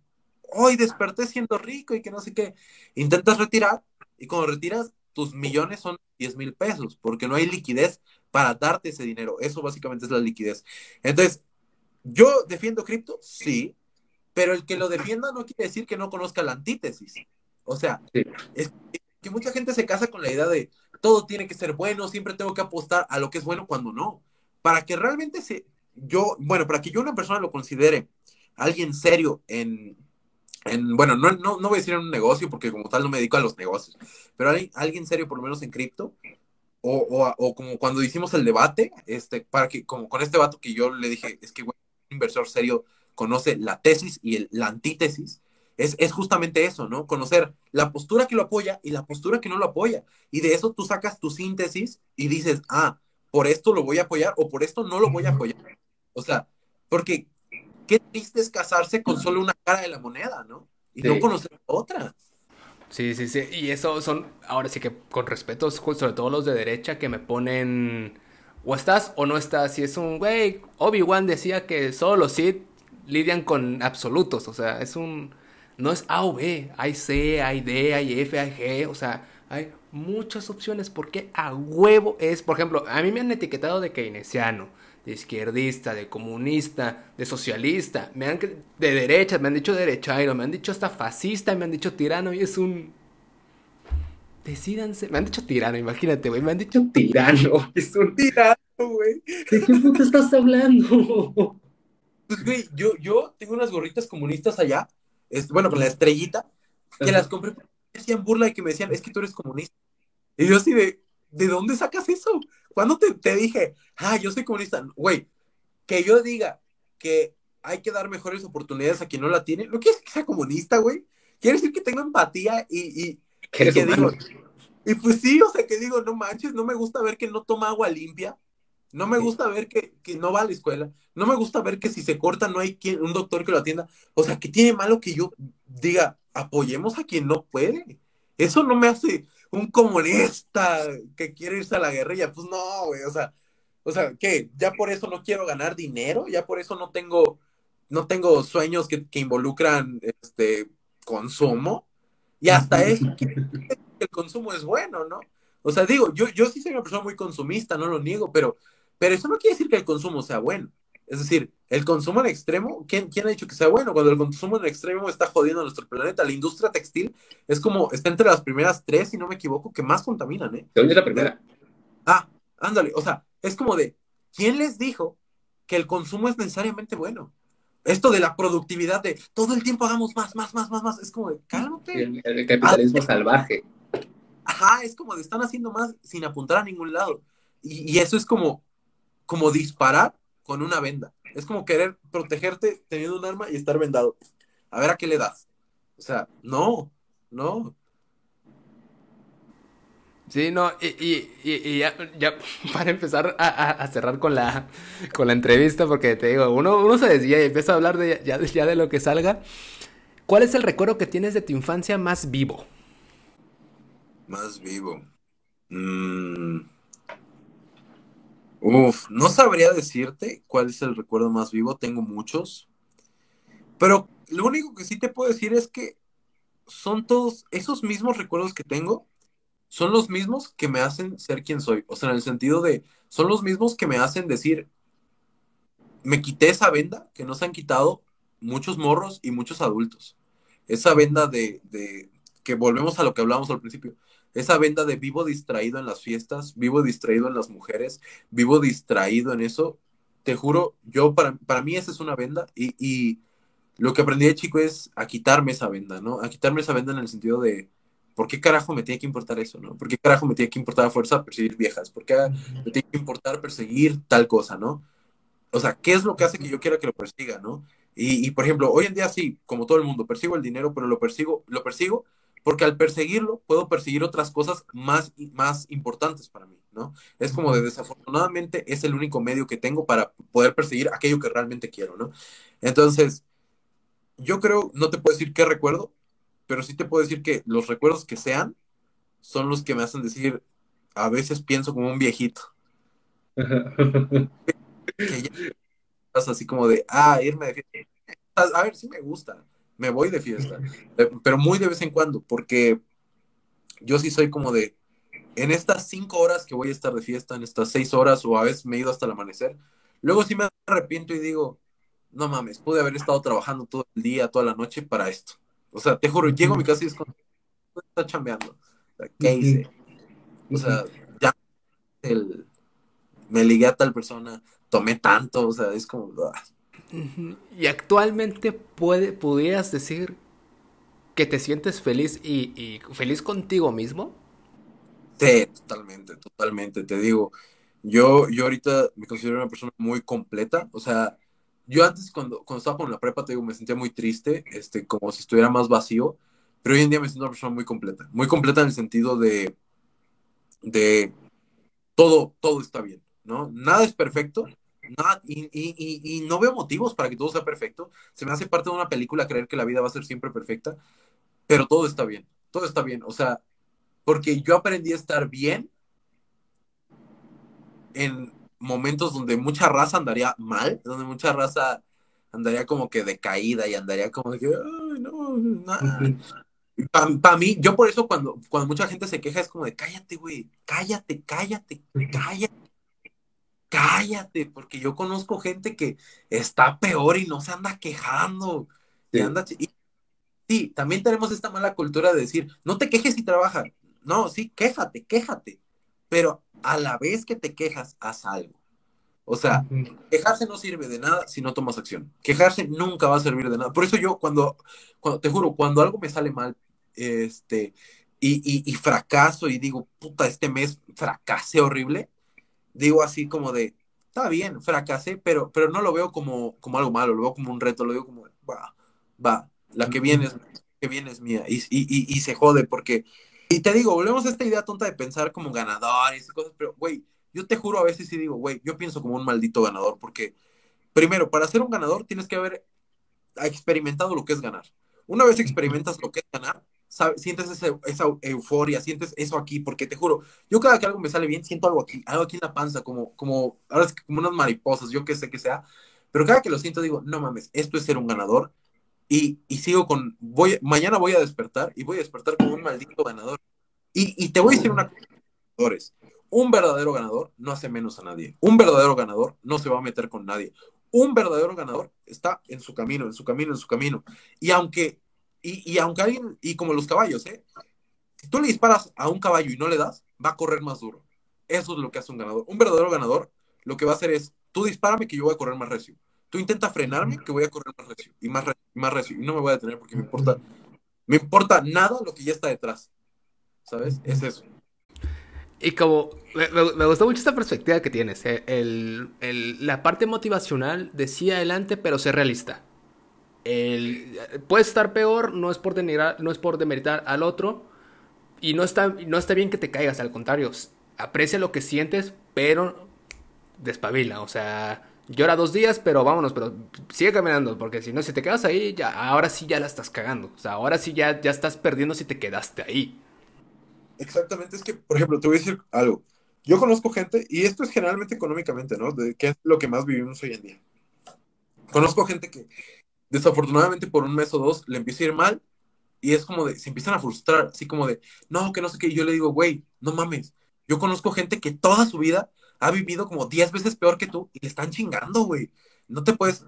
[SPEAKER 1] hoy desperté siendo rico y que no sé qué. Intentas retirar y cuando retiras, tus millones son 10 mil pesos, porque no hay liquidez para darte ese dinero. Eso básicamente es la liquidez. Entonces, ¿yo defiendo cripto? Sí, pero el que lo defienda no quiere decir que no conozca la antítesis. O sea, es que mucha gente se casa con la idea de todo tiene que ser bueno, siempre tengo que apostar a lo que es bueno cuando no. Para que realmente se, yo, bueno, para que yo una persona lo considere alguien serio en, en bueno, no, no, no voy a decir en un negocio porque como tal no me dedico a los negocios, pero alguien, alguien serio por lo menos en cripto, o, o, como cuando hicimos el debate, este, para que, como con este vato que yo le dije, es que un inversor serio conoce la tesis y el, la antítesis, es, es, justamente eso, ¿no? Conocer la postura que lo apoya y la postura que no lo apoya. Y de eso tú sacas tu síntesis y dices, ah, por esto lo voy a apoyar o por esto no lo voy a apoyar. O sea, porque qué triste es casarse con solo una cara de la moneda, ¿no? Y no conocer otra.
[SPEAKER 2] Sí, sí, sí. Y eso son, ahora sí que con respeto, sobre todo los de derecha que me ponen, o estás o no estás. Y es un, güey, Obi-Wan decía que solo los Sith lidian con absolutos. O sea, es un, no es A o B. Hay C, hay D, hay F, hay G. O sea, hay muchas opciones. Porque a huevo es, por ejemplo, a mí me han etiquetado de keynesiano, de izquierdista, de comunista, de socialista, me han, de derecha, me han dicho derechairo, me han dicho hasta fascista, me han dicho tirano y es un... Decídanse, me han dicho tirano, imagínate, güey, me han dicho...
[SPEAKER 3] Un tirano. Es un
[SPEAKER 1] Tirano, güey.
[SPEAKER 3] ¿De qué puto estás hablando?
[SPEAKER 1] Pues, güey, yo, yo tengo unas gorritas comunistas allá, es, bueno, con la estrellita, que
[SPEAKER 3] Ajá.
[SPEAKER 1] las compré porque me hacían burla y que me decían, es que tú eres comunista. Y yo así de, ¿de dónde sacas eso? ¿Cuándo te, te dije, ah, yo soy comunista? Güey, que yo diga que hay que dar mejores oportunidades a quien no la tiene, no quiere decir que sea comunista, güey. Quiere decir que tengo empatía y, y,
[SPEAKER 3] Que eres
[SPEAKER 1] que
[SPEAKER 3] humano.
[SPEAKER 1] digo, y pues sí, o sea, que digo, no manches, no me gusta ver que no toma agua limpia, no me
[SPEAKER 3] Sí.
[SPEAKER 1] gusta ver que, que no va a la escuela, no me gusta ver que si se corta no hay quien, un doctor que lo atienda. O sea, ¿qué tiene malo que yo diga, apoyemos a quien no puede? Eso no me hace un comunista que quiere irse a la guerrilla. Pues no, güey, o sea, o sea, ¿qué? ¿Ya por eso no quiero ganar dinero? ¿Ya por eso no tengo, no tengo sueños que, que involucran este consumo? Y hasta eso, el consumo es bueno, ¿no? O sea, digo, yo, yo sí soy una persona muy consumista, no lo niego, pero, pero eso no quiere decir que el consumo sea bueno. Es decir, el consumo en extremo, ¿quién, ¿quién ha dicho que sea bueno? Cuando el consumo en extremo está jodiendo a nuestro planeta, la industria textil es como, está entre las primeras tres, si no me equivoco, que más contaminan, ¿eh?
[SPEAKER 3] ¿De dónde es la primera?
[SPEAKER 1] Ah, ándale, o sea, es como de, ¿quién les dijo que el consumo es necesariamente bueno? Esto de la productividad, de todo el tiempo hagamos más, más, más, más, más, es como de, cálmate.
[SPEAKER 3] El, el capitalismo salvaje.
[SPEAKER 1] Ajá, es como de están haciendo más sin apuntar a ningún lado. Y, y eso es como, como disparar con una venda. Es como querer protegerte teniendo un arma y estar vendado. A ver a qué le das. O sea, no, no.
[SPEAKER 2] Sí, no, y, y, y, ya, ya, para empezar a, a, a, cerrar con la, con la entrevista, porque te digo, uno, uno se desvía y empieza a hablar de, ya, ya de lo que salga. ¿Cuál es el recuerdo que tienes de tu infancia más vivo?
[SPEAKER 1] Más vivo. Mm. Uf, no sabría decirte cuál es el recuerdo más vivo, tengo muchos. Pero lo único que sí te puedo decir es que son todos esos mismos recuerdos que tengo, son los mismos que me hacen ser quien soy. O sea, en el sentido de, son los mismos que me hacen decir, me quité esa venda que no se han quitado muchos morros y muchos adultos. Esa venda de, de que volvemos a lo que hablábamos al principio esa venda de vivo distraído en las fiestas, vivo distraído en las mujeres, vivo distraído en eso, te juro, yo para, para mí esa es una venda y, y, lo que aprendí de chico es a quitarme esa venda, ¿no? A quitarme esa venda en el sentido de, ¿por qué carajo me tiene que importar eso, ¿no? ¿Por qué carajo me tiene que importar a fuerza perseguir viejas? ¿Por qué me tiene que importar perseguir tal cosa, ¿no? O sea, ¿qué es lo que hace que yo quiera que lo persiga, ¿no? Y, y por ejemplo, hoy en día sí, como todo el mundo, persigo el dinero, pero lo persigo, lo persigo porque al perseguirlo puedo perseguir otras cosas más, más importantes para mí, ¿no? Es como de desafortunadamente es el único medio que tengo para poder perseguir aquello que realmente quiero, ¿no? Entonces, yo creo, no te puedo decir qué recuerdo, pero sí te puedo decir que los recuerdos que sean son los que me hacen decir, a veces pienso como un viejito. que ya así como de, ah, irme de fiesta. A ver, sí me gusta, me voy de fiesta, pero muy de vez en cuando, porque yo sí soy como de, en estas cinco horas que voy a estar de fiesta, en estas seis horas, o a veces me he ido hasta el amanecer, luego sí me arrepiento y digo, no mames, pude haber estado trabajando todo el día, toda la noche para esto. O sea, te juro, llego a mi casa y es como, está chambeando. O sea, ¿Qué hice? O sea, ya el, me ligué a tal persona, tomé tanto, o sea, es como... ah.
[SPEAKER 2] Y actualmente puede, pudieras decir que te sientes feliz y, feliz contigo mismo.
[SPEAKER 1] Sí, totalmente, totalmente. Te digo, yo, yo ahorita me considero una persona muy completa. O sea, yo antes cuando, cuando estaba con la prepa, te digo, me sentía muy triste, este, como si estuviera más vacío. Pero hoy en día me siento una persona muy completa. Muy completa en el sentido de, de todo, todo está bien, ¿no? Nada es perfecto, nada, y, y, y, no veo motivos para que todo sea perfecto. Se me hace parte de una película creer que la vida va a ser siempre perfecta, pero todo está bien, todo está bien. O sea, porque yo aprendí a estar bien en momentos donde mucha raza andaría mal, donde mucha raza andaría como que decaída y andaría como que, ay, no, nada. Para mí, yo por eso cuando, cuando mucha gente se queja es como de, cállate, güey, cállate, cállate, cállate, cállate, porque yo conozco gente que está peor y no se anda quejando. Y anda, sí, también tenemos esta mala cultura de decir, no te quejes y trabaja. No, sí, quéjate, quéjate, pero a la vez que te quejas, haz algo. O sea, quejarse no sirve de nada si no tomas acción. Quejarse nunca va a servir de nada. Por eso yo, cuando, cuando te juro, cuando algo me sale mal, este, y, y, fracaso y digo, puta, este mes fracasé horrible, digo así como de, está bien, fracasé, pero, pero no lo veo como, como algo malo, lo veo como un reto, lo veo como, va, va, la que viene es, que viene es mía. Y, y, y, se jode porque, y te digo, volvemos a esta idea tonta de pensar como ganador y esas cosas, pero, güey, yo te juro a veces sí digo, güey, yo pienso como un maldito ganador, porque primero, para ser un ganador tienes que haber experimentado lo que es ganar. Una vez experimentas lo que es ganar, sientes esa euforia, sientes eso aquí, porque te juro, yo cada que algo me sale bien, siento algo aquí, algo aquí en la panza, como, como, ahora es como unas mariposas, yo qué sé que sea, pero cada que lo siento digo, no mames, esto es ser un ganador, y, y sigo con, voy, mañana voy a despertar, y voy a despertar como un maldito ganador. Y, y te voy a decir una cosa, un verdadero ganador no hace menos a nadie. Un verdadero ganador no se va a meter con nadie. Un verdadero ganador está en su camino, en su camino, en su camino. Y aunque, y, aunque alguien, y como los caballos, ¿eh? Si tú le disparas a un caballo y no le das, va a correr más duro. Eso es lo que hace un ganador. Un verdadero ganador lo que va a hacer es, tú dispárame que yo voy a correr más recio. Tú intenta frenarme que voy a correr más recio y más recio, y más recio. Y no me voy a detener porque me importa, me importa nada lo que ya está detrás. ¿Sabes? Es eso.
[SPEAKER 2] Y como me, me, gustó mucho esta perspectiva que tienes. Eh, el, el, la parte motivacional de sí adelante, pero ser realista. El, puede estar peor, no es por denigrar, no es por demeritar al otro. Y no está, no está bien que te caigas, al contrario. Aprecia lo que sientes, pero despabila. O sea, llora dos días, pero vámonos, pero sigue caminando. Porque si no, si te quedas ahí, ya, ahora sí ya la estás cagando. O sea, ahora sí ya, ya estás perdiendo si te quedaste ahí.
[SPEAKER 1] Exactamente, es que, por ejemplo, te voy a decir algo. Yo conozco gente, y esto es generalmente económicamente, ¿no? De qué es lo que más vivimos hoy en día. Conozco gente que desafortunadamente por un mes o dos le empieza a ir mal y es como de, se empiezan a frustrar, así como de, no, que no sé qué. Y yo le digo, güey, no mames. Yo conozco gente que toda su vida ha vivido como 10 veces peor que tú y le están chingando, güey. No te puedes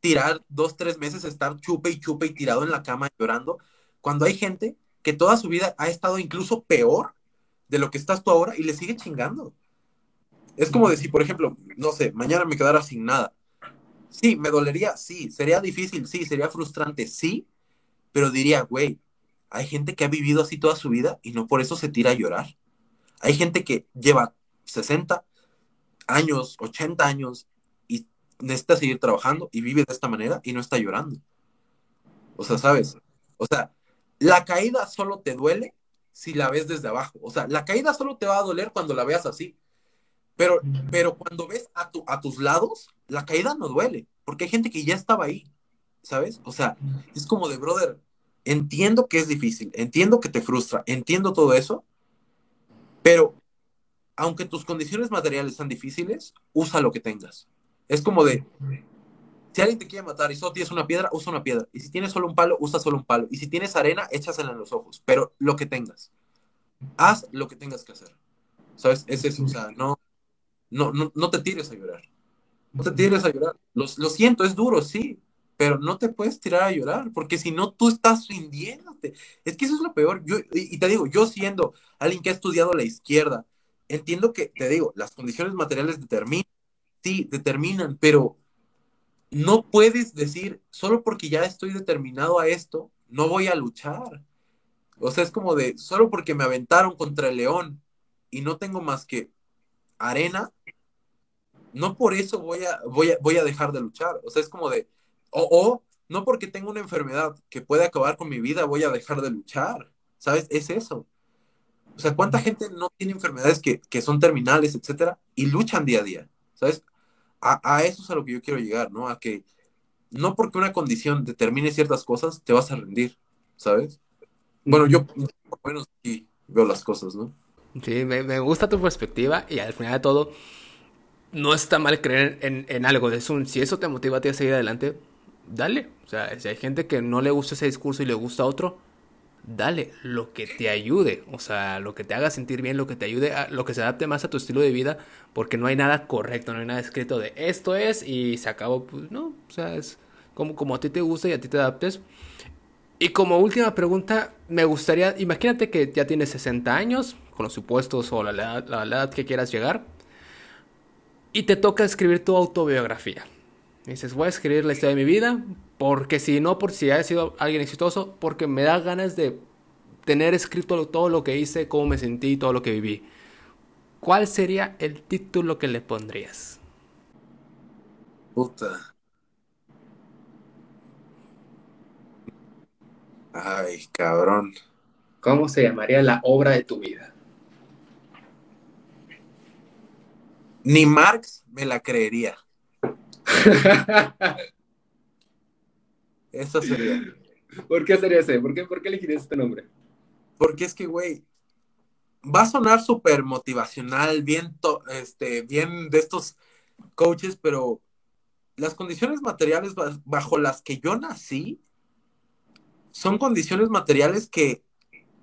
[SPEAKER 1] tirar dos, tres meses, estar chupe y chupe y tirado en la cama llorando, cuando hay gente que toda su vida ha estado incluso peor de lo que estás tú ahora y le sigue chingando. Es como decir, por ejemplo, no sé, mañana me quedara sin nada. Sí, me dolería, sí, sería difícil, sí, sería frustrante, sí, pero diría, güey, hay gente que ha vivido así toda su vida y no por eso se tira a llorar. Hay gente que lleva 60 años, 80 años y necesita seguir trabajando y vive de esta manera y no está llorando. O sea, ¿sabes? O sea, la caída solo te duele si la ves desde abajo. O sea, la caída solo te va a doler cuando la veas así. Pero, pero cuando ves a, tu, a tus lados, la caída no duele, porque hay gente que ya estaba ahí, ¿sabes? O sea, es como de, brother, entiendo que es difícil, entiendo que te frustra, entiendo todo eso, pero aunque tus condiciones materiales sean difíciles, usa lo que tengas. Es como de, si alguien te quiere matar y solo tienes una piedra, usa una piedra. Y si tienes solo un palo, usa solo un palo. Y si tienes arena, échasela en los ojos. Pero lo que tengas. Haz lo que tengas que hacer. ¿Sabes? Es eso. O sea, no, no, no, te tires a llorar. No te tires a llorar. Lo, lo siento, es duro, sí. Pero no te puedes tirar a llorar, porque si no, tú estás rindiéndote. Es que eso es lo peor. Yo, y, y te digo, yo siendo alguien que ha estudiado la izquierda, entiendo que, te digo, las condiciones materiales determinan, sí, determinan, pero no puedes decir, solo porque ya estoy determinado a esto, no voy a luchar. O sea, es como de, solo porque me aventaron contra el león y no tengo más que arena, no por eso voy a, voy a, voy a dejar de luchar. O sea, es como de, o, no porque tengo una enfermedad que puede acabar con mi vida, voy a dejar de luchar. ¿Sabes? Es eso. O sea, ¿cuánta gente no tiene enfermedades que, que son terminales, etcétera, y luchan día a día? ¿Sabes? a, a eso es a lo que yo quiero llegar, ¿no? A que no porque una condición determine ciertas cosas, te vas a rendir, ¿sabes? Bueno, yo, bueno, sí veo las cosas, ¿no?
[SPEAKER 2] Sí, me, me gusta tu perspectiva y al final de todo, no está mal creer en, en algo. Es un, si eso te motiva a ti a seguir adelante, dale. O sea, si hay gente que no le gusta ese discurso y le gusta otro, dale lo que te ayude. O sea, lo que te haga sentir bien, lo que te ayude, a, lo que se adapte más a tu estilo de vida, porque no hay nada correcto, no hay nada escrito de esto es y se acabó. Pues no, o sea, es como, como a ti te gusta y a ti te adaptes. Y como última pregunta, me gustaría, imagínate que ya tienes 60 años, con los supuestos o la, la, la edad que quieras llegar, y te toca escribir tu autobiografía. dices, voy a escribir la historia de mi vida, porque si no, por si he sido alguien exitoso, porque me da ganas de tener escrito todo lo que hice, cómo me sentí, todo lo que viví. ¿Cuál sería el título que le pondrías?
[SPEAKER 1] Puta. Ay, cabrón.
[SPEAKER 3] ¿Cómo se llamaría la obra de tu vida?
[SPEAKER 1] Ni Marx me la creería. Eso sería.
[SPEAKER 3] ¿Por qué sería ese? ¿Por qué, por qué elegirías este nombre?
[SPEAKER 1] Porque es que, güey, va a sonar súper motivacional, bien, este, bien de estos coaches, pero las condiciones materiales bajo las que yo nací son condiciones materiales que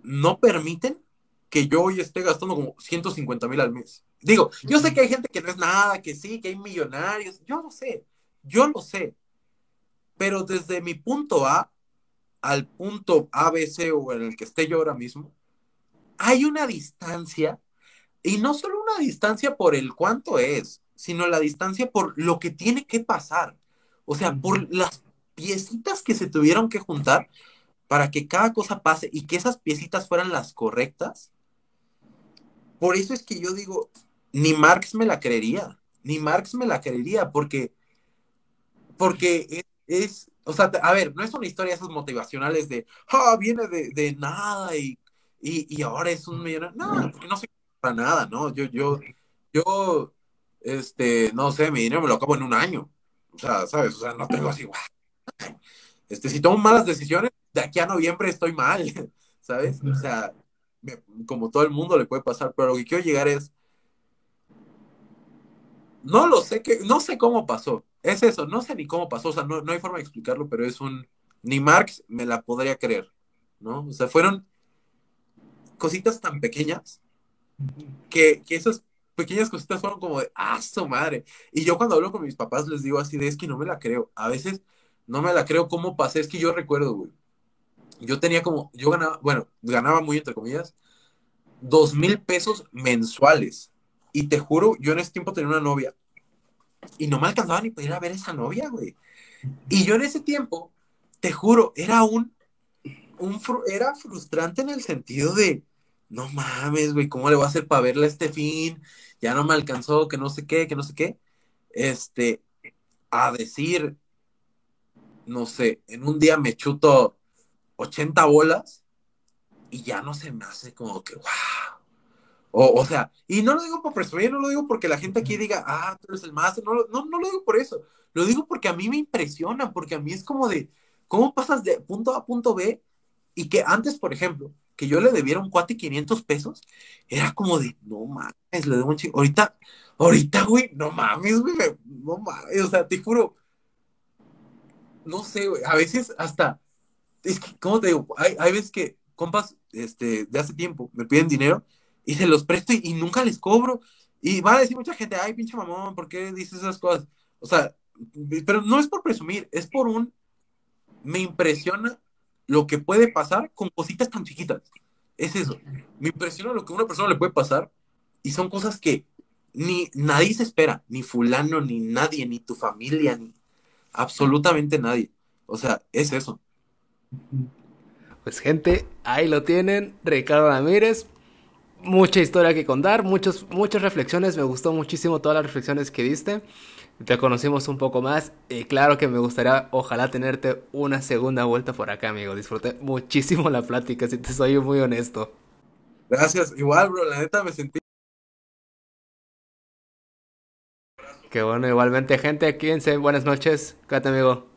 [SPEAKER 1] no permiten que yo hoy esté gastando como 150 mil al mes. Digo, yo sé que hay gente que no es nada, que sí, que hay millonarios, yo lo sé, yo lo sé, pero desde mi punto A al punto ABC o en el que esté yo ahora mismo, hay una distancia, y no solo una distancia por el cuánto es, sino la distancia por lo que tiene que pasar. O sea, por las piecitas que se tuvieron que juntar para que cada cosa pase y que esas piecitas fueran las correctas. Por eso es que yo digo, ni Marx me la creería, ni Marx me la creería, porque, porque es, o sea, a ver, no es una historia esas motivacionales de, ah, viene de, de nada y, y, y, ahora es un millonario. No, porque no se para nada, ¿no? Yo, yo, yo, este, no sé, mi dinero me lo acabo en un año. O sea, ¿sabes? O sea, no tengo así, este, si tomo malas decisiones, de aquí a noviembre estoy mal, ¿sabes? O sea, como todo el mundo le puede pasar, pero lo que quiero llegar es, no lo sé, que, no sé cómo pasó. Es eso, no sé ni cómo pasó, o sea, no, no hay forma de explicarlo, pero es un, ni Marx me la podría creer, ¿no? O sea, fueron cositas tan pequeñas que, que esas pequeñas cositas fueron como de, ah, su madre. Y yo cuando hablo con mis papás les digo así de, es que no me la creo. A veces no me la creo cómo pasé, es que yo recuerdo, güey. Yo tenía como, yo ganaba, bueno, ganaba muy entre comillas, dos mil pesos mensuales. Y te juro, yo en ese tiempo tenía una novia y no me alcanzaba ni para ir a ver esa novia, güey. Y yo en ese tiempo, te juro, era un, un era frustrante en el sentido de, no mames, güey, ¿cómo le voy a hacer para verla este fin? Ya no me alcanzó, que no sé qué, que no sé qué. Este, a decir, no sé, en un día me chuto 80 bolas y ya no se me hace como que, wow, o, o, sea, y no lo digo por presumir, no lo digo porque la gente aquí diga, ah, tú eres el máster, no, no, no lo digo por eso, lo digo porque a mí me impresiona, porque a mí es como de, ¿cómo pasas de punto A a punto B? Y que antes, por ejemplo, que yo le debiera un cuate 500 pesos, era como de, no mames, le debo un chico. Ahorita, ahorita, güey, no mames, güey, no mames, o sea, te juro, no sé, güey, a veces hasta, es que, ¿cómo te digo? Hay, hay veces que compas, este, de hace tiempo, me piden dinero y se los presto y, y, nunca les cobro. Y va a decir mucha gente, ay, pinche mamón, ¿por qué dices esas cosas? O sea, pero no es por presumir, es por un, me impresiona lo que puede pasar con cositas tan chiquitas. Es eso. Me impresiona lo que a una persona le puede pasar y son cosas que ni nadie se espera, ni fulano, ni nadie, ni tu familia, ni absolutamente nadie. O sea, es eso.
[SPEAKER 2] Pues gente, ahí lo tienen, Ricardo Ramírez, mucha historia que contar, muchos, muchas reflexiones. Me gustó muchísimo todas las reflexiones que diste. Te conocimos un poco más y claro que me gustaría, ojalá, tenerte una segunda vuelta por acá, amigo. Disfruté muchísimo la plática, si te soy muy honesto.
[SPEAKER 1] Gracias, igual, bro, la neta me sentí
[SPEAKER 2] Qué bueno, igualmente, gente, quédense. Buenas noches. Cállate, amigo.